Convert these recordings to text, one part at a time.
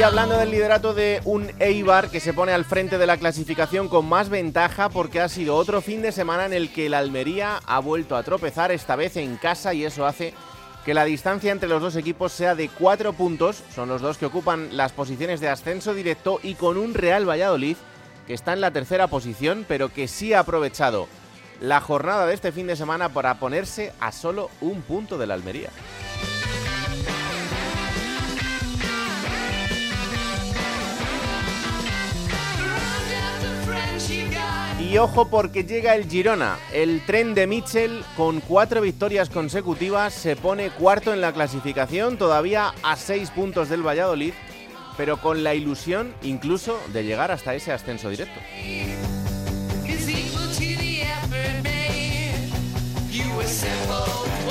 Y hablando del liderato de un Eibar que se pone al frente de la clasificación con más ventaja porque ha sido otro fin de semana en el que el Almería ha vuelto a tropezar, esta vez en casa, y eso hace que la distancia entre los dos equipos sea de cuatro puntos. Son los dos que ocupan las posiciones de ascenso directo y con un Real Valladolid que está en la tercera posición, pero que sí ha aprovechado la jornada de este fin de semana para ponerse a solo un punto de la Almería. Y ojo porque llega el Girona. El tren de Mitchell con cuatro victorias consecutivas se pone cuarto en la clasificación, todavía a seis puntos del Valladolid, pero con la ilusión incluso de llegar hasta ese ascenso directo.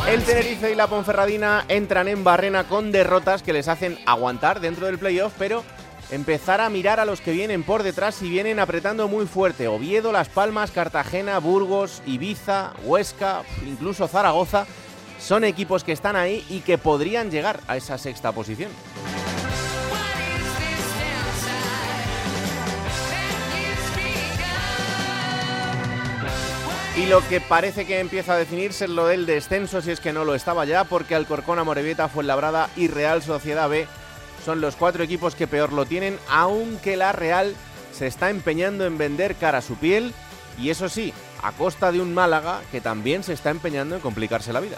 El Tenerife y la Ponferradina entran en barrena con derrotas que les hacen aguantar dentro del playoff, pero empezar a mirar a los que vienen por detrás y vienen apretando muy fuerte. Oviedo, Las Palmas, Cartagena, Burgos, Ibiza, Huesca, incluso Zaragoza, son equipos que están ahí y que podrían llegar a esa sexta posición. Y lo que parece que empieza a definirse es lo del descenso, si es que no lo estaba ya, porque Alcorcón, Amorebieta, Fuenlabrada y Real Sociedad B son los cuatro equipos que peor lo tienen, aunque la Real se está empeñando en vender cara a su piel y eso sí, a costa de un Málaga que también se está empeñando en complicarse la vida.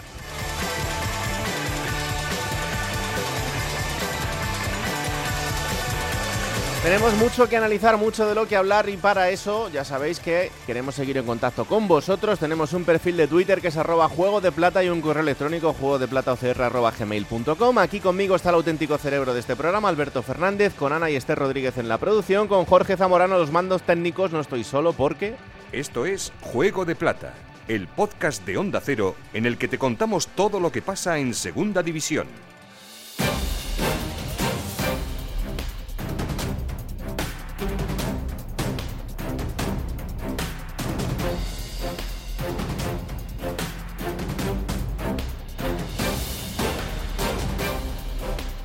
Tenemos mucho que analizar, mucho de lo que hablar y para eso ya sabéis que queremos seguir en contacto con vosotros. Tenemos un perfil de Twitter que es arroba juego de plata y un correo electrónico juego. Aquí conmigo está el auténtico cerebro de este programa, Alberto Fernández, con Ana y Esther Rodríguez en la producción, con Jorge Zamorano los mandos técnicos. No estoy solo porque... Esto es Juego de Plata, el podcast de Onda Cero en el que te contamos todo lo que pasa en Segunda División.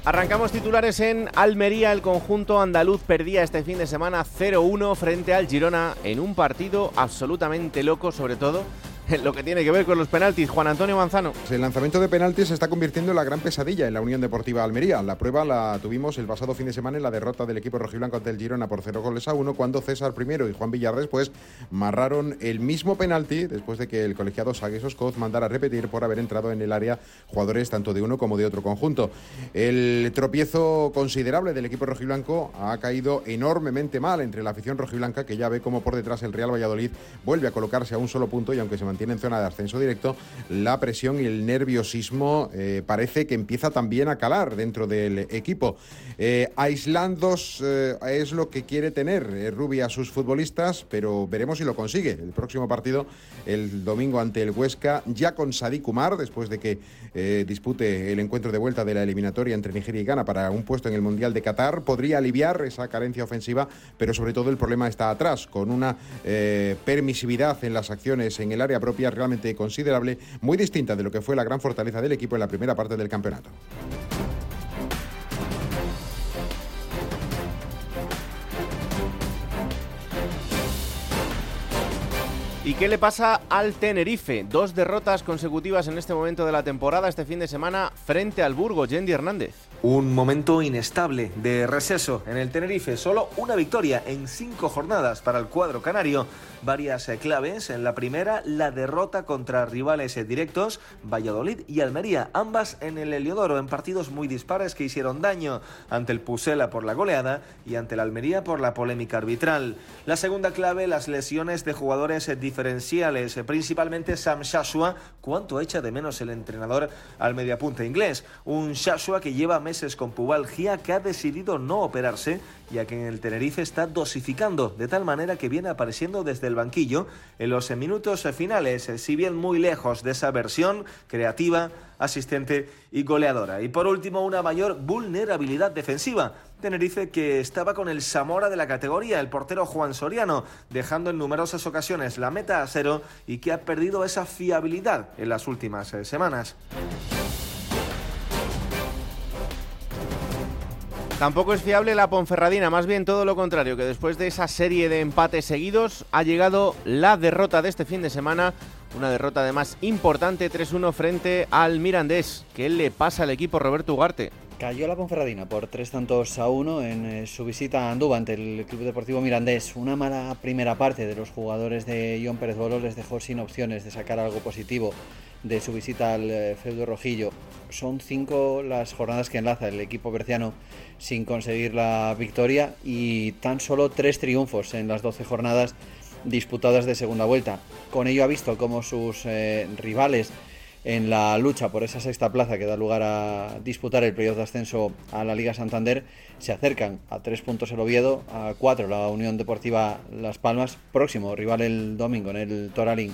Arrancamos titulares en Almería. El conjunto andaluz perdía este fin de semana 0-1 frente al Girona en un partido absolutamente loco, sobre todo lo que tiene que ver con los penaltis. Juan Antonio Manzano. El lanzamiento de penaltis se está convirtiendo en la gran pesadilla en la Unión Deportiva Almería. La prueba la tuvimos el pasado fin de semana en la derrota del equipo rojiblanco ante el Girona por 0 goles a 1, cuando César primero y Juan Villar después marraron el mismo penalti después de que el colegiado Sagues Oscoz mandara repetir por haber entrado en el área jugadores tanto de uno como de otro conjunto. El tropiezo considerable del equipo rojiblanco ha caído enormemente mal entre la afición rojiblanca que ya ve como por detrás el Real Valladolid vuelve a colocarse a un solo punto y aunque se mantiene en zona de ascenso directo, la presión y el nerviosismo eh, parece que empieza también a calar dentro del equipo. Eh, aislandos eh, es lo que quiere tener eh, Rubi a sus futbolistas, pero veremos si lo consigue. El próximo partido, el domingo ante el Huesca, ya con Sadik Umar, después de que dispute el encuentro de vuelta de la eliminatoria entre Nigeria y Ghana para un puesto en el Mundial de Qatar, podría aliviar esa carencia ofensiva, pero sobre todo el problema está atrás, con una permisividad en las acciones en el área propia realmente considerable, muy distinta de lo que fue la gran fortaleza del equipo en la primera parte del campeonato. ¿Y qué le pasa al Tenerife? Dos derrotas consecutivas en este momento de la temporada, este fin de semana, frente al Burgos, Yendi Hernández. Un momento inestable de receso en el Tenerife, solo una victoria en cinco jornadas para el cuadro canario. Varias eh, claves, en la primera la derrota contra rivales eh, directos, Valladolid y Almería, ambas en el Heliodoro, en partidos muy dispares que hicieron daño ante el Pusela por la goleada y ante el Almería por la polémica arbitral. La segunda clave, las lesiones de jugadores eh, diferenciales, principalmente Sam Shashua, cuánto echa de menos el entrenador al mediapunta inglés, un Shashua que lleva meses con pubalgia que ha decidido no operarse, ya que en el Tenerife está dosificando, de tal manera que viene apareciendo desde el banquillo en los minutos finales, si bien muy lejos de esa versión creativa, asistente y goleadora. Y por último, una mayor vulnerabilidad defensiva. Tenerife que estaba con el Zamora de la categoría, el portero Juan Soriano, dejando en numerosas ocasiones la meta a cero y que ha perdido esa fiabilidad en las últimas eh, semanas. Tampoco es fiable la Ponferradina, más bien todo lo contrario, que después de esa serie de empates seguidos ha llegado la derrota de este fin de semana, una derrota además importante 3-1 frente al Mirandés. ¿Qué le pasa al equipo Roberto Ugarte? Cayó la Ponferradina por tres tantos a uno en eh, su visita a Andúba ante el Club Deportivo Mirandés. Una mala primera parte de los jugadores de John Pérez Bolo les dejó sin opciones de sacar algo positivo de su visita al eh, feudo rojillo. Son cinco las jornadas que enlaza el equipo berciano sin conseguir la victoria y tan solo tres triunfos en las 12 jornadas disputadas de segunda vuelta. Con ello ha visto cómo sus eh, rivales en la lucha por esa sexta plaza que da lugar a disputar el periodo de ascenso a la Liga Santander se acercan a tres puntos el Oviedo, a cuatro la Unión Deportiva Las Palmas, próximo rival el domingo en el Toralín.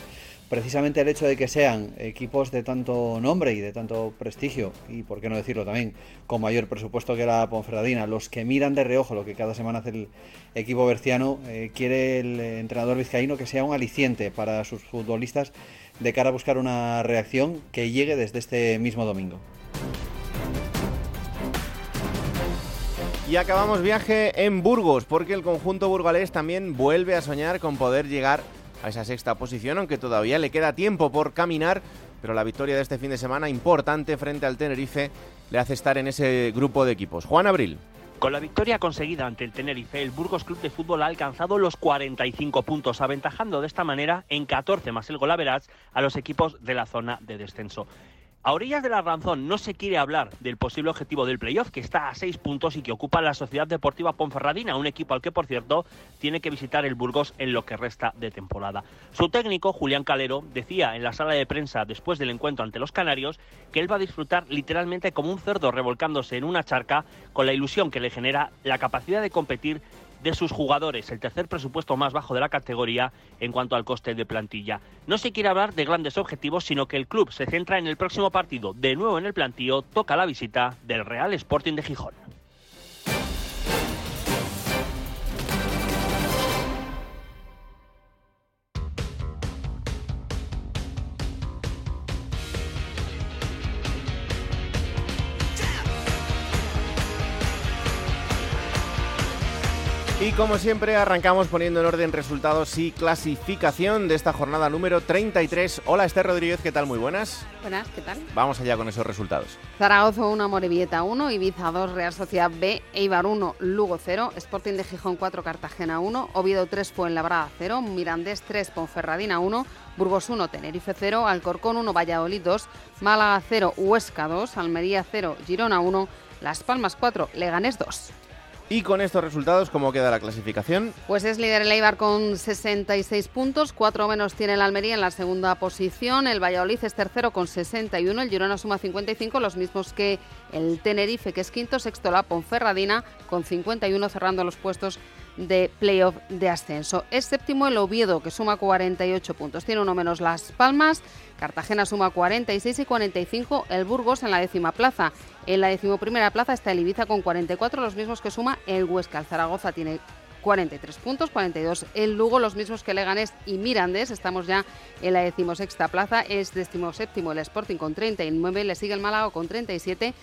Precisamente el hecho de que sean equipos de tanto nombre y de tanto prestigio, y por qué no decirlo también, con mayor presupuesto que la Ponferradina, los que miran de reojo lo que cada semana hace el equipo berciano, eh, quiere el entrenador vizcaíno que sea un aliciente para sus futbolistas de cara a buscar una reacción que llegue desde este mismo domingo. Y acabamos viaje en Burgos, porque el conjunto burgalés también vuelve a soñar con poder llegar a esa sexta posición, aunque todavía le queda tiempo por caminar, pero la victoria de este fin de semana importante frente al Tenerife le hace estar en ese grupo de equipos. Juan Abril. Con la victoria conseguida ante el Tenerife, el Burgos Club de Fútbol ha alcanzado los 45 puntos, aventajando de esta manera en 14 más el golaveras a los equipos de la zona de descenso. A orillas de la razón no se quiere hablar del posible objetivo del playoff, que está a seis puntos y que ocupa la Sociedad Deportiva Ponferradina, un equipo al que, por cierto, tiene que visitar el Burgos en lo que resta de temporada. Su técnico, Julián Calero, decía en la sala de prensa después del encuentro ante los Canarios que él va a disfrutar literalmente como un cerdo revolcándose en una charca con la ilusión que le genera la capacidad de competir de sus jugadores, el tercer presupuesto más bajo de la categoría en cuanto al coste de plantilla. No se quiere hablar de grandes objetivos, sino que el club se centra en el próximo partido. De nuevo en el plantío, toca la visita del Real Sporting de Gijón. Como siempre arrancamos poniendo en orden resultados y clasificación de esta jornada número 33. Hola Esther Rodríguez, ¿qué tal? Muy buenas. Buenas, ¿qué tal? Vamos allá con esos resultados. Zaragoza 1, Morevieta 1, Ibiza 2, Real Sociedad B, Eibar 1, Lugo 0, Sporting de Gijón 4, Cartagena 1, Oviedo 3, Fuenlabrada 0, Mirandés 3, Ponferradina 1, Burgos 1, Tenerife 0, Alcorcón 1, Valladolid 2, Málaga 0, Huesca 2, Almería 0, Girona 1, Las Palmas 4, Leganés 2. Y con estos resultados, ¿cómo queda la clasificación? Pues es líder el Eibar con 66 puntos, cuatro menos tiene el Almería en la segunda posición, el Valladolid es tercero con 61, el Girona suma 55, los mismos que el Tenerife, que es quinto, sexto la Ponferradina con 51 cerrando los puestos de playoff de ascenso. Es séptimo el Oviedo, que suma 48 puntos. Tiene uno menos Las Palmas. Cartagena suma 46 y 45 el Burgos en la décima plaza. En la decimoprimera plaza está el Ibiza con 44, los mismos que suma el Huesca. El Zaragoza tiene 43 puntos, 42 el Lugo, los mismos que Leganés y Mirandés. Estamos ya en la decimosexta plaza. Es decimoséptimo el Sporting con 39, le sigue el Málaga con 37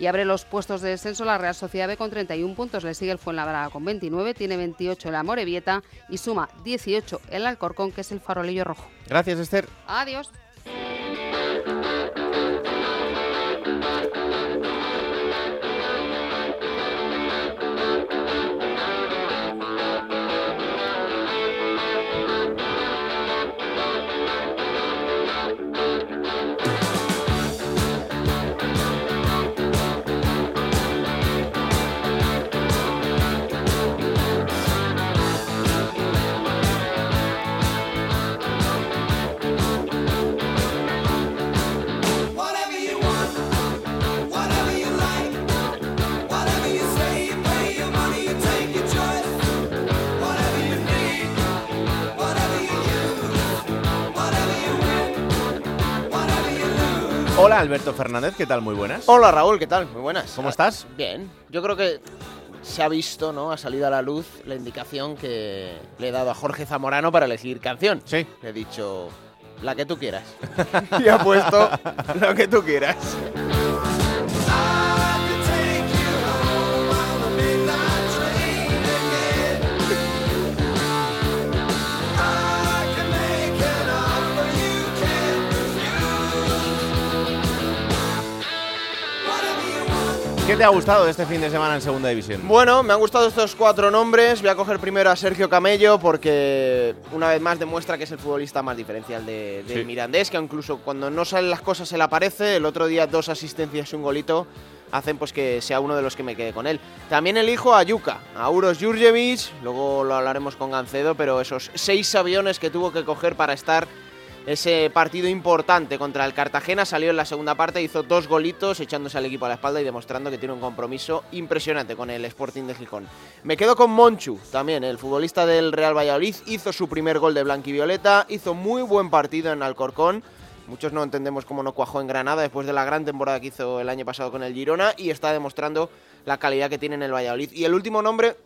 y abre los puestos de descenso la Real Sociedad B con 31 puntos, le sigue el Fuenlabrada con 29, tiene 28 el Amorebieta y suma 18 el Alcorcón, que es el farolillo rojo. Gracias, Esther. Adiós. Hola Alberto Fernández, ¿qué tal? Muy buenas. Hola Raúl, ¿qué tal? Muy buenas. ¿Cómo estás? Bien. Yo creo que se ha visto, ¿no? Ha salido a la luz la indicación que le he dado a Jorge Zamorano para elegir canción. Sí. Le he dicho la que tú quieras. y ha puesto lo que tú quieras. ¿Qué te ha gustado de este fin de semana en Segunda División? Bueno, me han gustado estos cuatro nombres. Voy a coger primero a Sergio Camello porque una vez más demuestra que es el futbolista más diferencial de, del Sí. Mirandés, que incluso cuando no salen las cosas se le aparece. El otro día dos asistencias y un golito hacen pues que sea uno de los que me quede con él. También elijo a Yuka, a Uros Jurjevic, luego lo hablaremos con Gancedo, pero esos seis aviones que tuvo que coger para estar ese partido importante contra el Cartagena salió en la segunda parte, hizo dos golitos echándose al equipo a la espalda y demostrando que tiene un compromiso impresionante con el Sporting de Gijón. Me quedo con Monchu, también el futbolista del Real Valladolid, hizo su primer gol de blanquivioleta, hizo muy buen partido en Alcorcón. Muchos no entendemos cómo no cuajó en Granada después de la gran temporada que hizo el año pasado con el Girona y está demostrando la calidad que tiene en el Valladolid. Y el último nombre,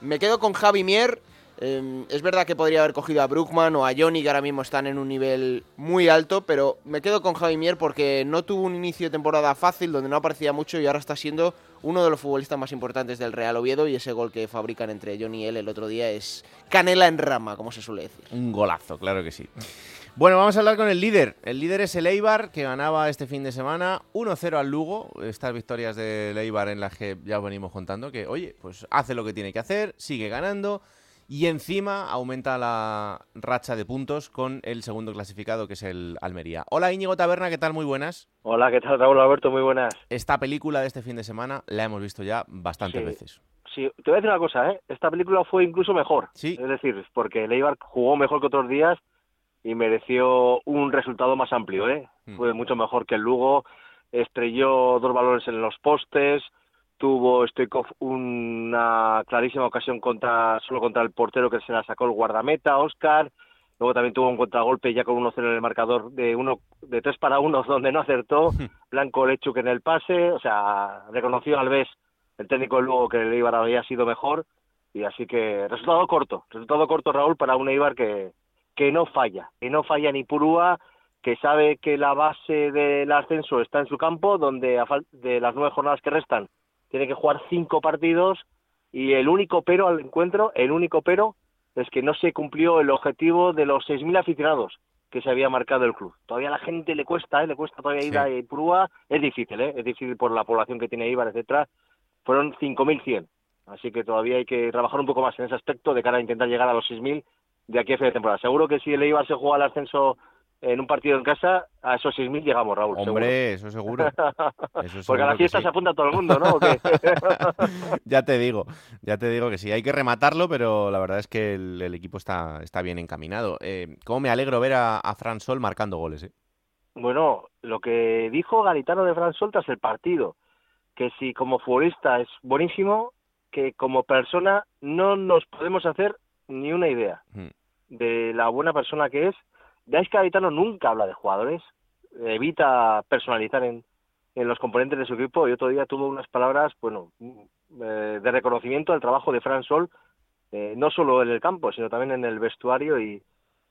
me quedo con Javi Mier. Eh, es verdad que podría haber cogido a Brookman o a Johnny, que ahora mismo están en un nivel muy alto, pero me quedo con Javi Mier porque no tuvo un inicio de temporada fácil, donde no aparecía mucho y ahora está siendo uno de los futbolistas más importantes del Real Oviedo y ese gol que fabrican entre Johnny y él el otro día es canela en rama, como se suele decir. Un golazo, claro que sí. Bueno, vamos a hablar con el líder. El líder es el Eibar, que ganaba este fin de semana 1-0 al Lugo. Estas victorias del Eibar en las que ya os venimos contando que, oye, pues hace lo que tiene que hacer, sigue ganando y encima aumenta la racha de puntos con el segundo clasificado, que es el Almería. Hola Íñigo Taberna, ¿qué tal? Muy buenas. Hola, ¿qué tal Raúl Alberto? Muy buenas. Esta película de este fin de semana la hemos visto ya bastantes Sí. veces. Sí, te voy a decir una cosa, ¿eh? Esta película fue incluso mejor. Sí. Es decir, porque el Eibar jugó mejor que otros días y mereció un resultado más amplio, ¿eh? Mm. Fue mucho mejor que el Lugo. Estrelló dos balones en los postes. Tuvo Stoikov una clarísima ocasión contra solo contra el portero que se la sacó el guardameta, Oscar. Luego también tuvo un contragolpe ya con 1-0 en el marcador de uno de 3 para 1 donde no acertó. Blanco Lechuk en el pase, o sea, reconoció al vez el técnico Lugo que el Eibar había sido mejor y así que resultado corto, resultado corto Raúl para un Eibar que, que no falla, que no falla ni Purúa, que sabe que la base del ascenso está en su campo, donde a de las nueve jornadas que restan tiene que jugar cinco partidos y el único pero al encuentro, el único pero es que no se cumplió el objetivo de los 6.000 aficionados que se había marcado el club. Todavía a la gente le cuesta, ¿eh? le cuesta todavía ir a Ipurúa. Es difícil, ¿eh? es difícil por la población que tiene Ibar, etcétera. Fueron 5.100. Así que todavía hay que trabajar un poco más en ese aspecto de cara a intentar llegar a los 6.000 de aquí a fin de temporada. Seguro que si el Eibar se juega al ascenso en un partido en casa, a esos 6.000 llegamos, Raúl. Hombre, eso seguro. seguro. Eso Porque a la seguro fiesta sí. se apunta todo el mundo, ¿no? Ya te digo, ya te digo que sí, hay que rematarlo, pero la verdad es que el, el equipo está, está bien encaminado. Eh, ¿Cómo me alegro ver a, a Fran Sol marcando goles? eh? Bueno, lo que dijo Garitano de Fran Sol tras el partido, que si como futbolista es buenísimo, que como persona no nos podemos hacer ni una idea Mm. de la buena persona que es. Veis que Garitano nunca habla de jugadores, evita personalizar en, en los componentes de su equipo. Y otro día tuvo unas palabras, bueno, eh, de reconocimiento al trabajo de Fran Sol, eh, no solo en el campo, sino también en el vestuario y,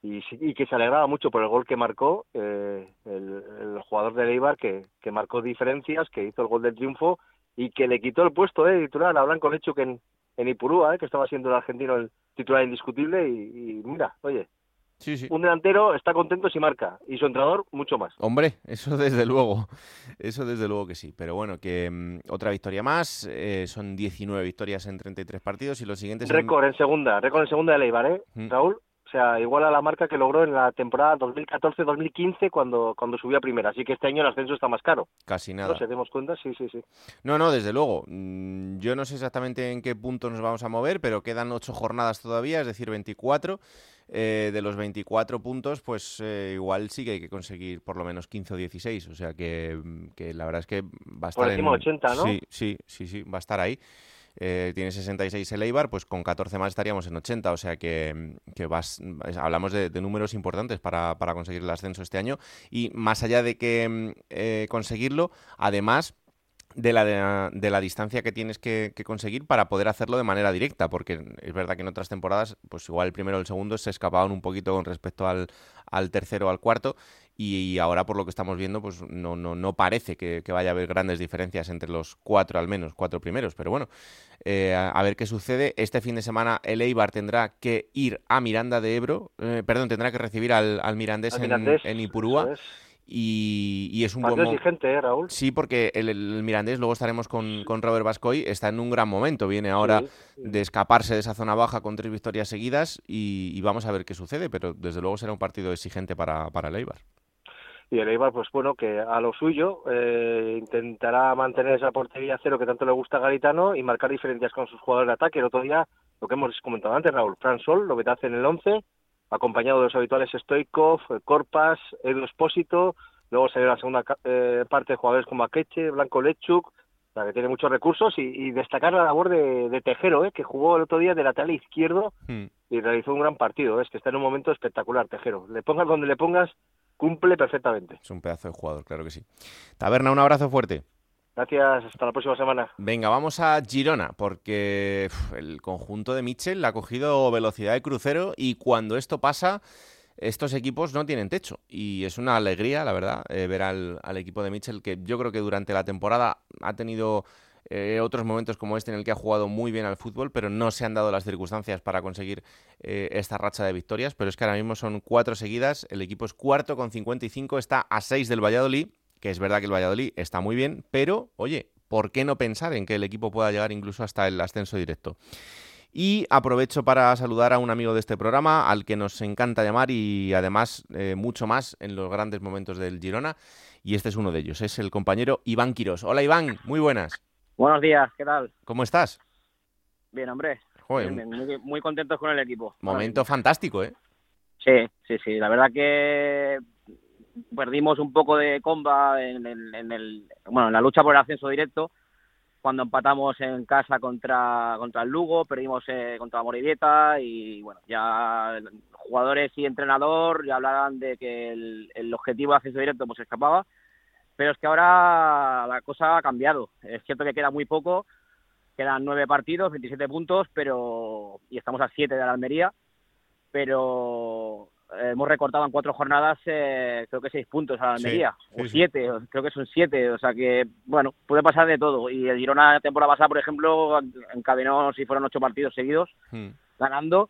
y, que se alegraba mucho por el gol que marcó eh, el, jugador de Eibar que, que marcó diferencias, que hizo el gol del triunfo y que le quitó el puesto de titular a Blanco Lechu que en, en Ipurúa, eh, que estaba siendo el argentino el titular indiscutible y mira, oye, Sí, sí. un delantero está contento si marca y su entrenador mucho más. Hombre, eso desde luego, eso desde luego que sí. Pero bueno, que mm, otra victoria más, eh, son 19 victorias en 33 partidos y los siguientes... en- Récord en segunda, récord en segunda de Eibar, ¿eh? Mm. Raúl, o sea, igual a la marca que logró en la temporada 2014-2015 cuando, cuando subió a primera. Así que este año el ascenso está más caro. Casi No nada. sé, demos cuenta, sí, sí, sí. No, no, desde luego. Mm, Yo no sé exactamente en qué punto nos vamos a mover, pero quedan ocho jornadas todavía, es decir, 24. Eh, de los 24 puntos, pues eh, igual sí que hay que conseguir por lo menos 15 o 16. O sea que, mm, que la verdad es que va a estar Por encima en... de 80, ¿no? Sí, sí, sí, sí, va a estar ahí. Eh, tiene 66 el Eibar, pues con 14 más estaríamos en 80, o sea que, vas, hablamos de, números importantes para, conseguir el ascenso este año. Y más allá de que eh, conseguirlo, además de la, de, la distancia que tienes que, conseguir para poder hacerlo de manera directa, porque es verdad que en otras temporadas, pues igual el primero o el segundo se escapaban un poquito con respecto al, al tercero o al cuarto, y ahora por lo que estamos viendo, pues no, no, no parece que, vaya a haber grandes diferencias entre los cuatro al menos, cuatro primeros, pero bueno, eh, a, ver qué sucede. Este fin de semana el Eibar tendrá que ir a Miranda de Ebro, eh, perdón, tendrá que recibir al, al Mirandés, en, Ipurúa. Y, es un buen exigente, ¿eh, Raúl? Sí, porque el, Mirandés, luego estaremos con, con, Robert Bascoy, está en un gran momento. Viene ahora de escaparse de esa zona baja con tres victorias seguidas y, vamos a ver qué sucede, pero desde luego será un partido exigente para, para el Eibar. Y el Eibar, pues bueno, que a lo suyo eh, intentará mantener esa portería cero que tanto le gusta a Garitano y marcar diferencias con sus jugadores de ataque. El otro día, lo que hemos comentado antes, Raúl, Fran Sol, lo que te hace en el 11, acompañado de los habituales Stoikov, Corpas, Edu Espósito, luego salió la segunda eh, parte de jugadores como Akeche, Blanco Lechuk, la que tiene muchos recursos, y, destacar la labor de, Tejero, eh, que jugó el otro día de lateral izquierdo hmm. y realizó un gran partido, es que está en un momento espectacular Tejero. Le pongas donde le pongas, cumple perfectamente. Es un pedazo de jugador, claro que sí. Taberna, un abrazo fuerte. Gracias, hasta la próxima semana. Venga, vamos a Girona, porque el conjunto de Mitchell ha cogido velocidad de crucero y cuando esto pasa, estos equipos no tienen techo. Y es una alegría, la verdad, eh, ver al, equipo de Mitchell, que yo creo que durante la temporada ha tenido eh, otros momentos como este en el que ha jugado muy bien al fútbol, pero no se han dado las circunstancias para conseguir eh, esta racha de victorias. Pero es que ahora mismo son cuatro seguidas, el equipo es cuarto con 55, está a seis del Valladolid que es verdad que el Valladolid está muy bien, pero oye, ¿por qué no pensar en que el equipo pueda llegar incluso hasta el ascenso directo? Y aprovecho para saludar a un amigo de este programa, al que nos encanta llamar y además eh, mucho más en los grandes momentos del Girona. Y este es uno de ellos, es el compañero Iván Quirós. Hola Iván, muy buenas. Buenos días, ¿qué tal? ¿Cómo estás? Bien, hombre. muy, muy contentos con el equipo. Momento fantástico, ¿eh? Sí, sí, sí. La verdad que perdimos un poco de comba en, el, bueno, en la lucha por el ascenso directo cuando empatamos en casa contra contra el Lugo, perdimos eh, contra Morivieta y bueno, ya jugadores y entrenador ya hablaban de que el, objetivo de ascenso directo pues escapaba, pero es que ahora la cosa ha cambiado. Es cierto que queda muy poco, quedan nueve partidos, 27 puntos, pero y estamos a siete de la Almería, pero eh, hemos recortado en cuatro jornadas, eh, creo que seis puntos a la Almería, o siete, creo que son siete, o sea que, bueno, puede pasar de todo. Y el Girona, la temporada pasada, por ejemplo, encadenó, si fueron ocho partidos seguidos, hmm. ganando,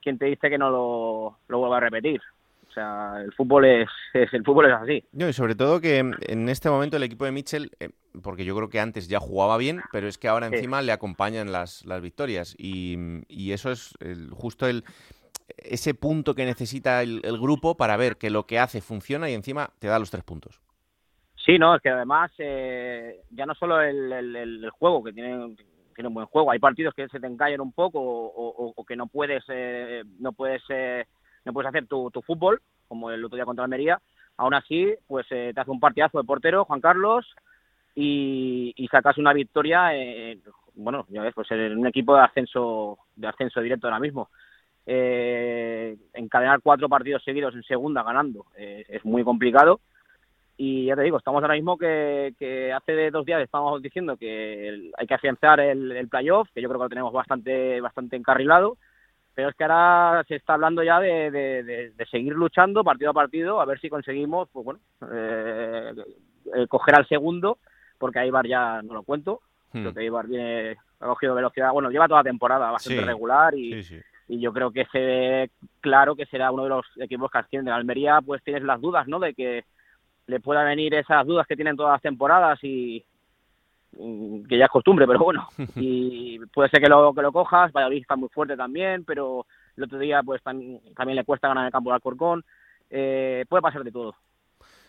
quien te dice que no lo, lo vuelva a repetir. O sea, el fútbol es, el fútbol es así. y sobre todo que en este momento el equipo de Mitchell, eh, porque yo creo que antes ya jugaba bien, pero es que ahora encima le acompañan las, las victorias. Y, y eso es justo el, ese punto que necesita el, grupo para ver que lo que hace funciona y encima te da los tres puntos. Sí, no, es que además eh, ya no solo el, juego, que tiene, tiene un buen juego, hay partidos que se te encallan un poco o, que no puedes eh, no puedes eh, no puedes hacer tu, fútbol, como el otro día contra Almería, aún así, pues te hace un partidazo de portero, Juan Carlos, y, sacas una victoria, bueno, ya ves, pues en un equipo de ascenso de ascenso directo ahora mismo eh, encadenar cuatro partidos seguidos en segunda ganando eh, es muy complicado. Y ya te digo, estamos ahora mismo que, que hace dos días estamos diciendo que hay que afianzar el, playoff, que yo creo que lo tenemos bastante, bastante encarrilado, pero es que ahora se está hablando ya de, de, seguir luchando partido a partido, a ver si conseguimos, pues bueno, eh, coger al segundo, porque a Ibar ya no lo cuento, hmm. creo que Ibar viene, ha cogido velocidad, bueno, lleva toda la temporada bastante regular y, y yo creo que se ve claro que será uno de los equipos que ascienden. de Almería, pues tienes las dudas, ¿no? De que le pueda venir esas dudas que tienen todas las temporadas y que ya es costumbre, pero bueno, y puede ser que lo que lo cojas, Valladolid está muy fuerte también, pero el otro día pues también le cuesta ganar el campo de Alcorcón, eh, puede pasar de todo.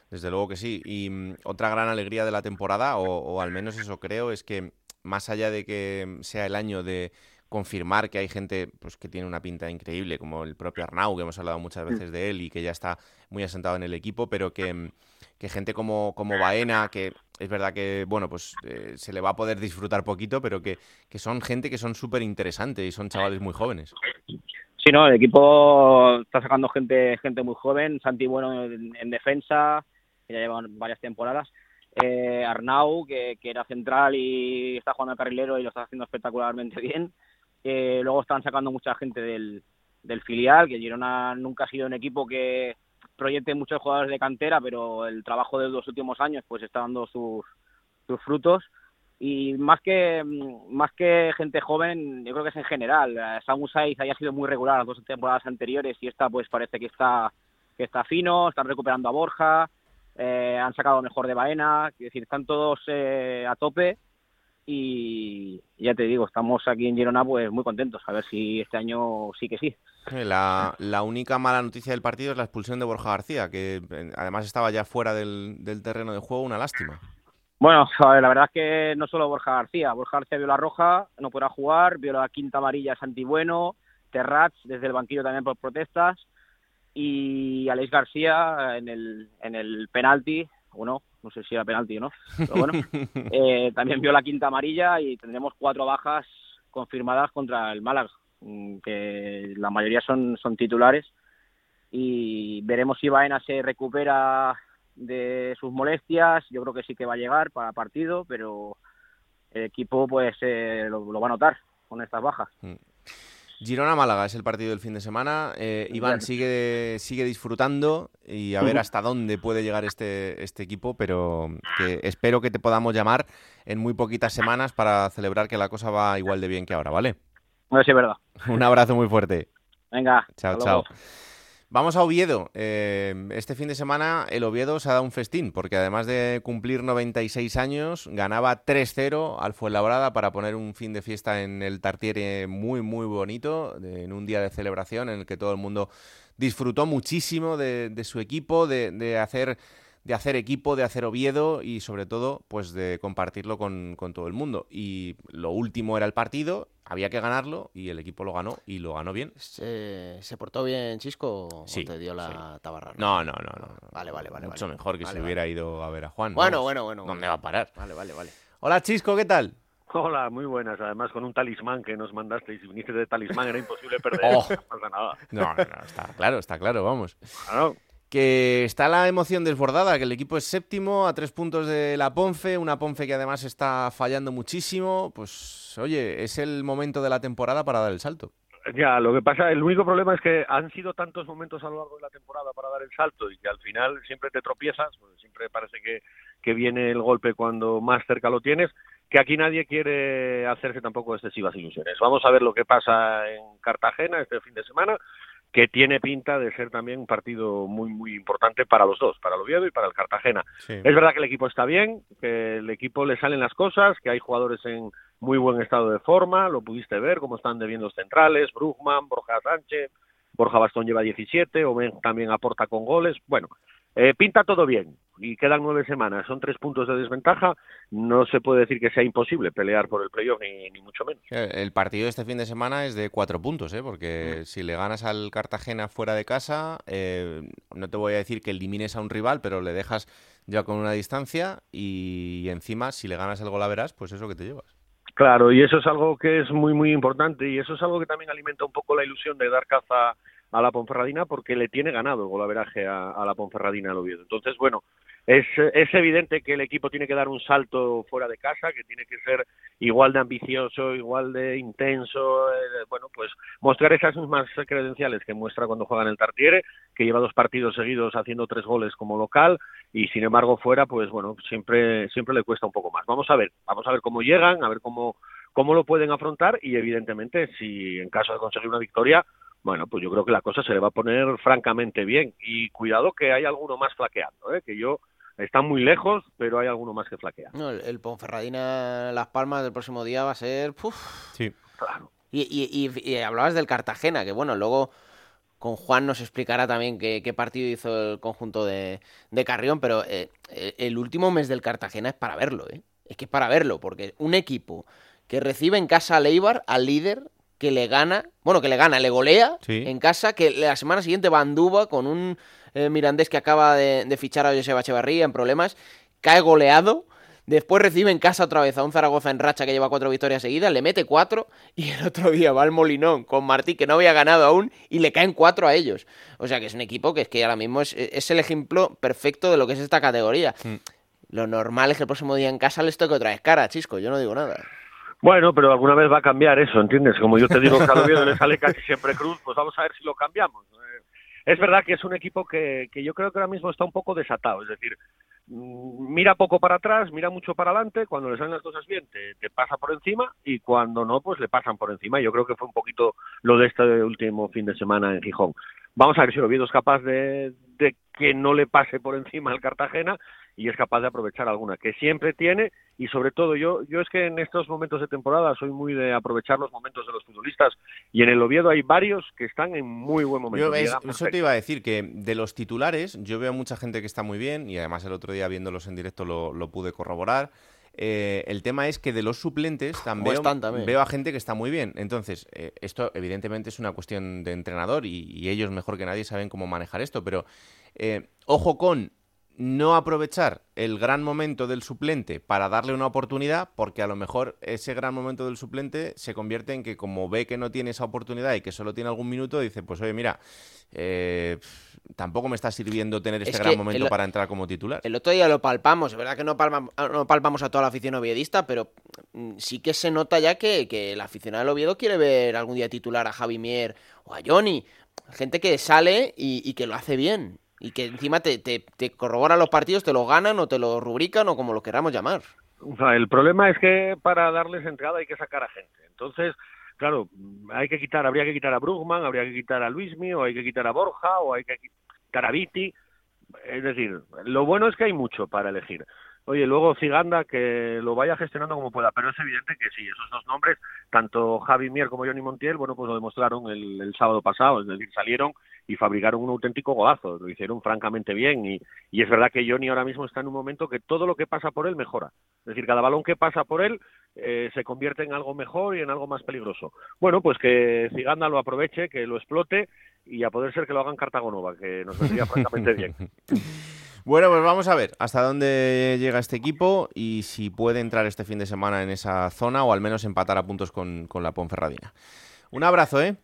Desde luego que sí, y mm, otra gran alegría de la temporada, o al menos eso creo, es que más allá de que sea el año de confirmar que hay gente pues, que tiene una pinta increíble, como el propio Arnau, que hemos hablado muchas veces de él y que ya está muy asentado en el equipo, pero que, que gente como, como Baena, que es verdad que, bueno, pues eh, se le va a poder disfrutar poquito, pero que, que son gente que son súper interesantes y son chavales muy jóvenes. Sí, no, el equipo está sacando gente gente muy joven, Santi Bueno en, defensa, que ya llevan varias temporadas, eh, Arnau, que, que, era central y está jugando al carrilero y lo está haciendo espectacularmente bien, eh, luego están sacando mucha gente del, filial, que Girona nunca ha sido un equipo que proyecte muchos jugadores de cantera, pero el trabajo de los últimos años pues está dando sus, sus frutos y más que más que gente joven, yo creo que es en general. Samu Saiz haya sido muy regular las dos temporadas anteriores y esta pues parece que está que está fino, están recuperando a Borja, eh, han sacado mejor de Baena, es decir, están todos eh, a tope y ya te digo, estamos aquí en Girona pues muy contentos, a ver si este año sí que sí. La, la única mala noticia del partido es la expulsión de Borja García, que eh, además estaba ya fuera del, del terreno de juego, una lástima. Bueno, la verdad es que no solo Borja García, Borja García vio la roja, no podrá jugar, vio la quinta amarilla Santi Bueno, Terrats desde el banquillo también por protestas y Alex García en el, en el penalti, o no, sé si era penalti o no, pero bueno, eh, también vio la quinta amarilla y tendremos cuatro bajas confirmadas contra el Málaga, mm, que la mayoría son, son titulares y veremos si Baena se recupera de sus molestias, yo creo que sí que va a llegar para partido, pero el equipo pues eh, lo, va a notar con estas bajas. Mm. Girona-Málaga es el partido del fin de semana. Eh, Iván sigue, sigue disfrutando y a ver hasta dónde puede llegar este, este equipo, pero que espero que te podamos llamar en muy poquitas semanas para celebrar que la cosa va igual de bien que ahora, ¿vale? No es verdad. Un abrazo muy fuerte. Venga. Chao, chao. Vamos a Oviedo. Eh, este fin de semana el Oviedo se ha dado un festín, porque además de cumplir 96 años, ganaba 3-0 al Fuenlabrada para poner un fin de fiesta en el Tartiere muy, muy bonito, en un día de celebración en el que todo el mundo disfrutó muchísimo de, su equipo, de hacer de hacer equipo, de hacer Oviedo y sobre todo pues de compartirlo con, todo el mundo. Y lo último era el partido, había que ganarlo y el equipo lo ganó y lo ganó bien. ¿Se, portó bien Chisco sí, te dio la tabarra? No, no, no, no. Vale, vale, vale. Mucho mejor que si hubiera ido a ver a Juan. Bueno, bueno, bueno. ¿Dónde va a parar? Vale, vale, vale. Hola Chisco, ¿qué tal? Hola, muy buenas. Además, con un talismán que nos mandaste. Y si viniste de talismán era imposible perder. Oh. No pasa nada. No, no, está claro, está claro, vamos. Claro que está la emoción desbordada, que el equipo es séptimo a tres puntos de la Ponfe, una Ponfe que además está fallando muchísimo, pues oye, es el momento de la temporada para dar el salto. Ya, lo que pasa, el único problema es que han sido tantos momentos a lo largo de la temporada para dar el salto y que al final siempre te tropiezas, pues siempre parece que, que viene el golpe cuando más cerca lo tienes, que aquí nadie quiere hacerse tampoco excesivas ilusiones. Vamos a ver lo que pasa en Cartagena este fin de semana que tiene pinta de ser también un partido muy muy importante para los dos, para el Oviedo y para el Cartagena. Es verdad que el equipo está bien, que el equipo le salen las cosas, que hay jugadores en muy buen estado de forma, lo pudiste ver, cómo están debiendo los centrales, Brugman, Borja Sánchez, Borja Bastón lleva 17, Oben también aporta con goles. Bueno, eh, pinta todo bien y quedan nueve semanas, son tres puntos de desventaja, no se puede decir que sea imposible pelear por el playoff ni, ni mucho menos. El partido de este fin de semana es de cuatro puntos, ¿eh? porque si le ganas al Cartagena fuera de casa, eh, no te voy a decir que elimines a un rival, pero le dejas ya con una distancia y encima si le ganas el gol verás, pues eso que te llevas. Claro, y eso es algo que es muy muy importante y eso es algo que también alimenta un poco la ilusión de dar caza a la Ponferradina porque le tiene ganado el golaveraje a, a la Ponferradina al Oviedo. Entonces, bueno, es, es evidente que el equipo tiene que dar un salto fuera de casa, que tiene que ser igual de ambicioso, igual de intenso, eh, bueno, pues mostrar esas mismas credenciales que muestra cuando juega en el Tartiere, que lleva dos partidos seguidos haciendo tres goles como local y sin embargo fuera, pues bueno, siempre siempre le cuesta un poco más. Vamos a ver, vamos a ver cómo llegan, a ver cómo cómo lo pueden afrontar y evidentemente si en caso de conseguir una victoria bueno, pues yo creo que la cosa se le va a poner francamente bien. Y cuidado que hay alguno más flaqueando, ¿eh? que yo está muy lejos, pero hay alguno más que flaquea. No, el, Ponferradina Las Palmas del próximo día va a ser... Sí, claro. Y, y, hablabas del Cartagena, que bueno, luego con Juan nos explicará también qué, partido hizo el conjunto de, de Carrión, pero eh, el último mes del Cartagena es para verlo, ¿eh? Es que es para verlo, porque un equipo que recibe en casa a Leibar, al líder, que le gana, bueno, que le gana, le golea Sí. en casa, que la semana siguiente va a Andúba con un eh, mirandés que acaba de, de fichar a Joseba Echevarría en problemas, cae goleado, después recibe en casa otra vez a un Zaragoza en racha que lleva cuatro victorias seguidas, le mete cuatro y el otro día va al Molinón con Martí que no había ganado aún y le caen cuatro a ellos. O sea que es un equipo que es que ahora mismo es, es el ejemplo perfecto de lo que es esta categoría. Lo normal es que el próximo día en casa les toque otra vez cara, chisco, yo no digo nada. Bueno, pero alguna vez va a cambiar eso, ¿entiendes? Como yo te digo que al Oviedo le sale casi siempre cruz, pues vamos a ver si lo cambiamos. Es verdad que es un equipo que, que yo creo que ahora mismo está un poco desatado, es decir, mm, mira poco para atrás, mira mucho para adelante, cuando le salen las cosas bien te, te pasa por encima y cuando no, pues le pasan por encima. Yo creo que fue un poquito lo de este último fin de semana en Gijón. Vamos a ver si el Oviedo es capaz de, de que no le pase por encima al Cartagena y es capaz de aprovechar alguna que siempre tiene y sobre todo yo yo es que en estos momentos de temporada soy muy de aprovechar los momentos de los futbolistas y en el Oviedo hay varios que están en muy buen momento. Yo, es- Llegan eso te iba a decir, que de los titulares, yo veo mucha gente que está muy bien, y además el otro día viéndolos en directo lo, lo pude corroborar. Eh, el tema es que de los suplentes también veo, están también. veo a gente que está muy bien. Entonces, eh, esto evidentemente es una cuestión de entrenador y, y ellos mejor que nadie saben cómo manejar esto, pero eh, ojo con no aprovechar el gran momento del suplente para darle una oportunidad, porque a lo mejor ese gran momento del suplente se convierte en que como ve que no tiene esa oportunidad y que solo tiene algún minuto, dice, pues oye, mira, eh, tampoco me está sirviendo tener este Es gran momento el- para entrar como titular. El otro día lo palpamos, es verdad que no, palma- no palpamos a toda la afición oviedista, pero mm, sí que se nota ya que, que el aficionado del Oviedo quiere ver algún día titular a Javi Mier o a Johnny. Gente que sale y, y que lo hace bien. Y que encima te, te, te corroboran los partidos, te lo ganan o te lo rubrican o como lo queramos llamar. O sea, el problema es que para darles entrada hay que sacar a gente. Entonces, claro, hay que quitar, habría que quitar a Brugman, habría que quitar a Luismi, o hay que quitar a Borja, o hay que quitar a Viti. Es decir, lo bueno es que hay mucho para elegir. Oye, luego Ciganda que lo vaya gestionando como pueda, pero es evidente que sí, esos dos nombres, tanto Javi Mier como Johnny Montiel, bueno, pues lo demostraron el, sábado pasado, es decir, salieron y fabricaron un auténtico golazo, lo hicieron francamente bien y, y es verdad que Johnny ahora mismo está en un momento que todo lo que pasa por él mejora, es decir, cada balón que pasa por él eh, se convierte en algo mejor y en algo más peligroso. Bueno, pues que Ciganda lo aproveche, que lo explote y a poder ser que lo hagan Cartagonova, que nos vendría francamente bien. Bueno, pues vamos a ver hasta dónde llega este equipo y si puede entrar este fin de semana en esa zona o al menos empatar a puntos con, con la Ponferradina. Un abrazo, ¿eh?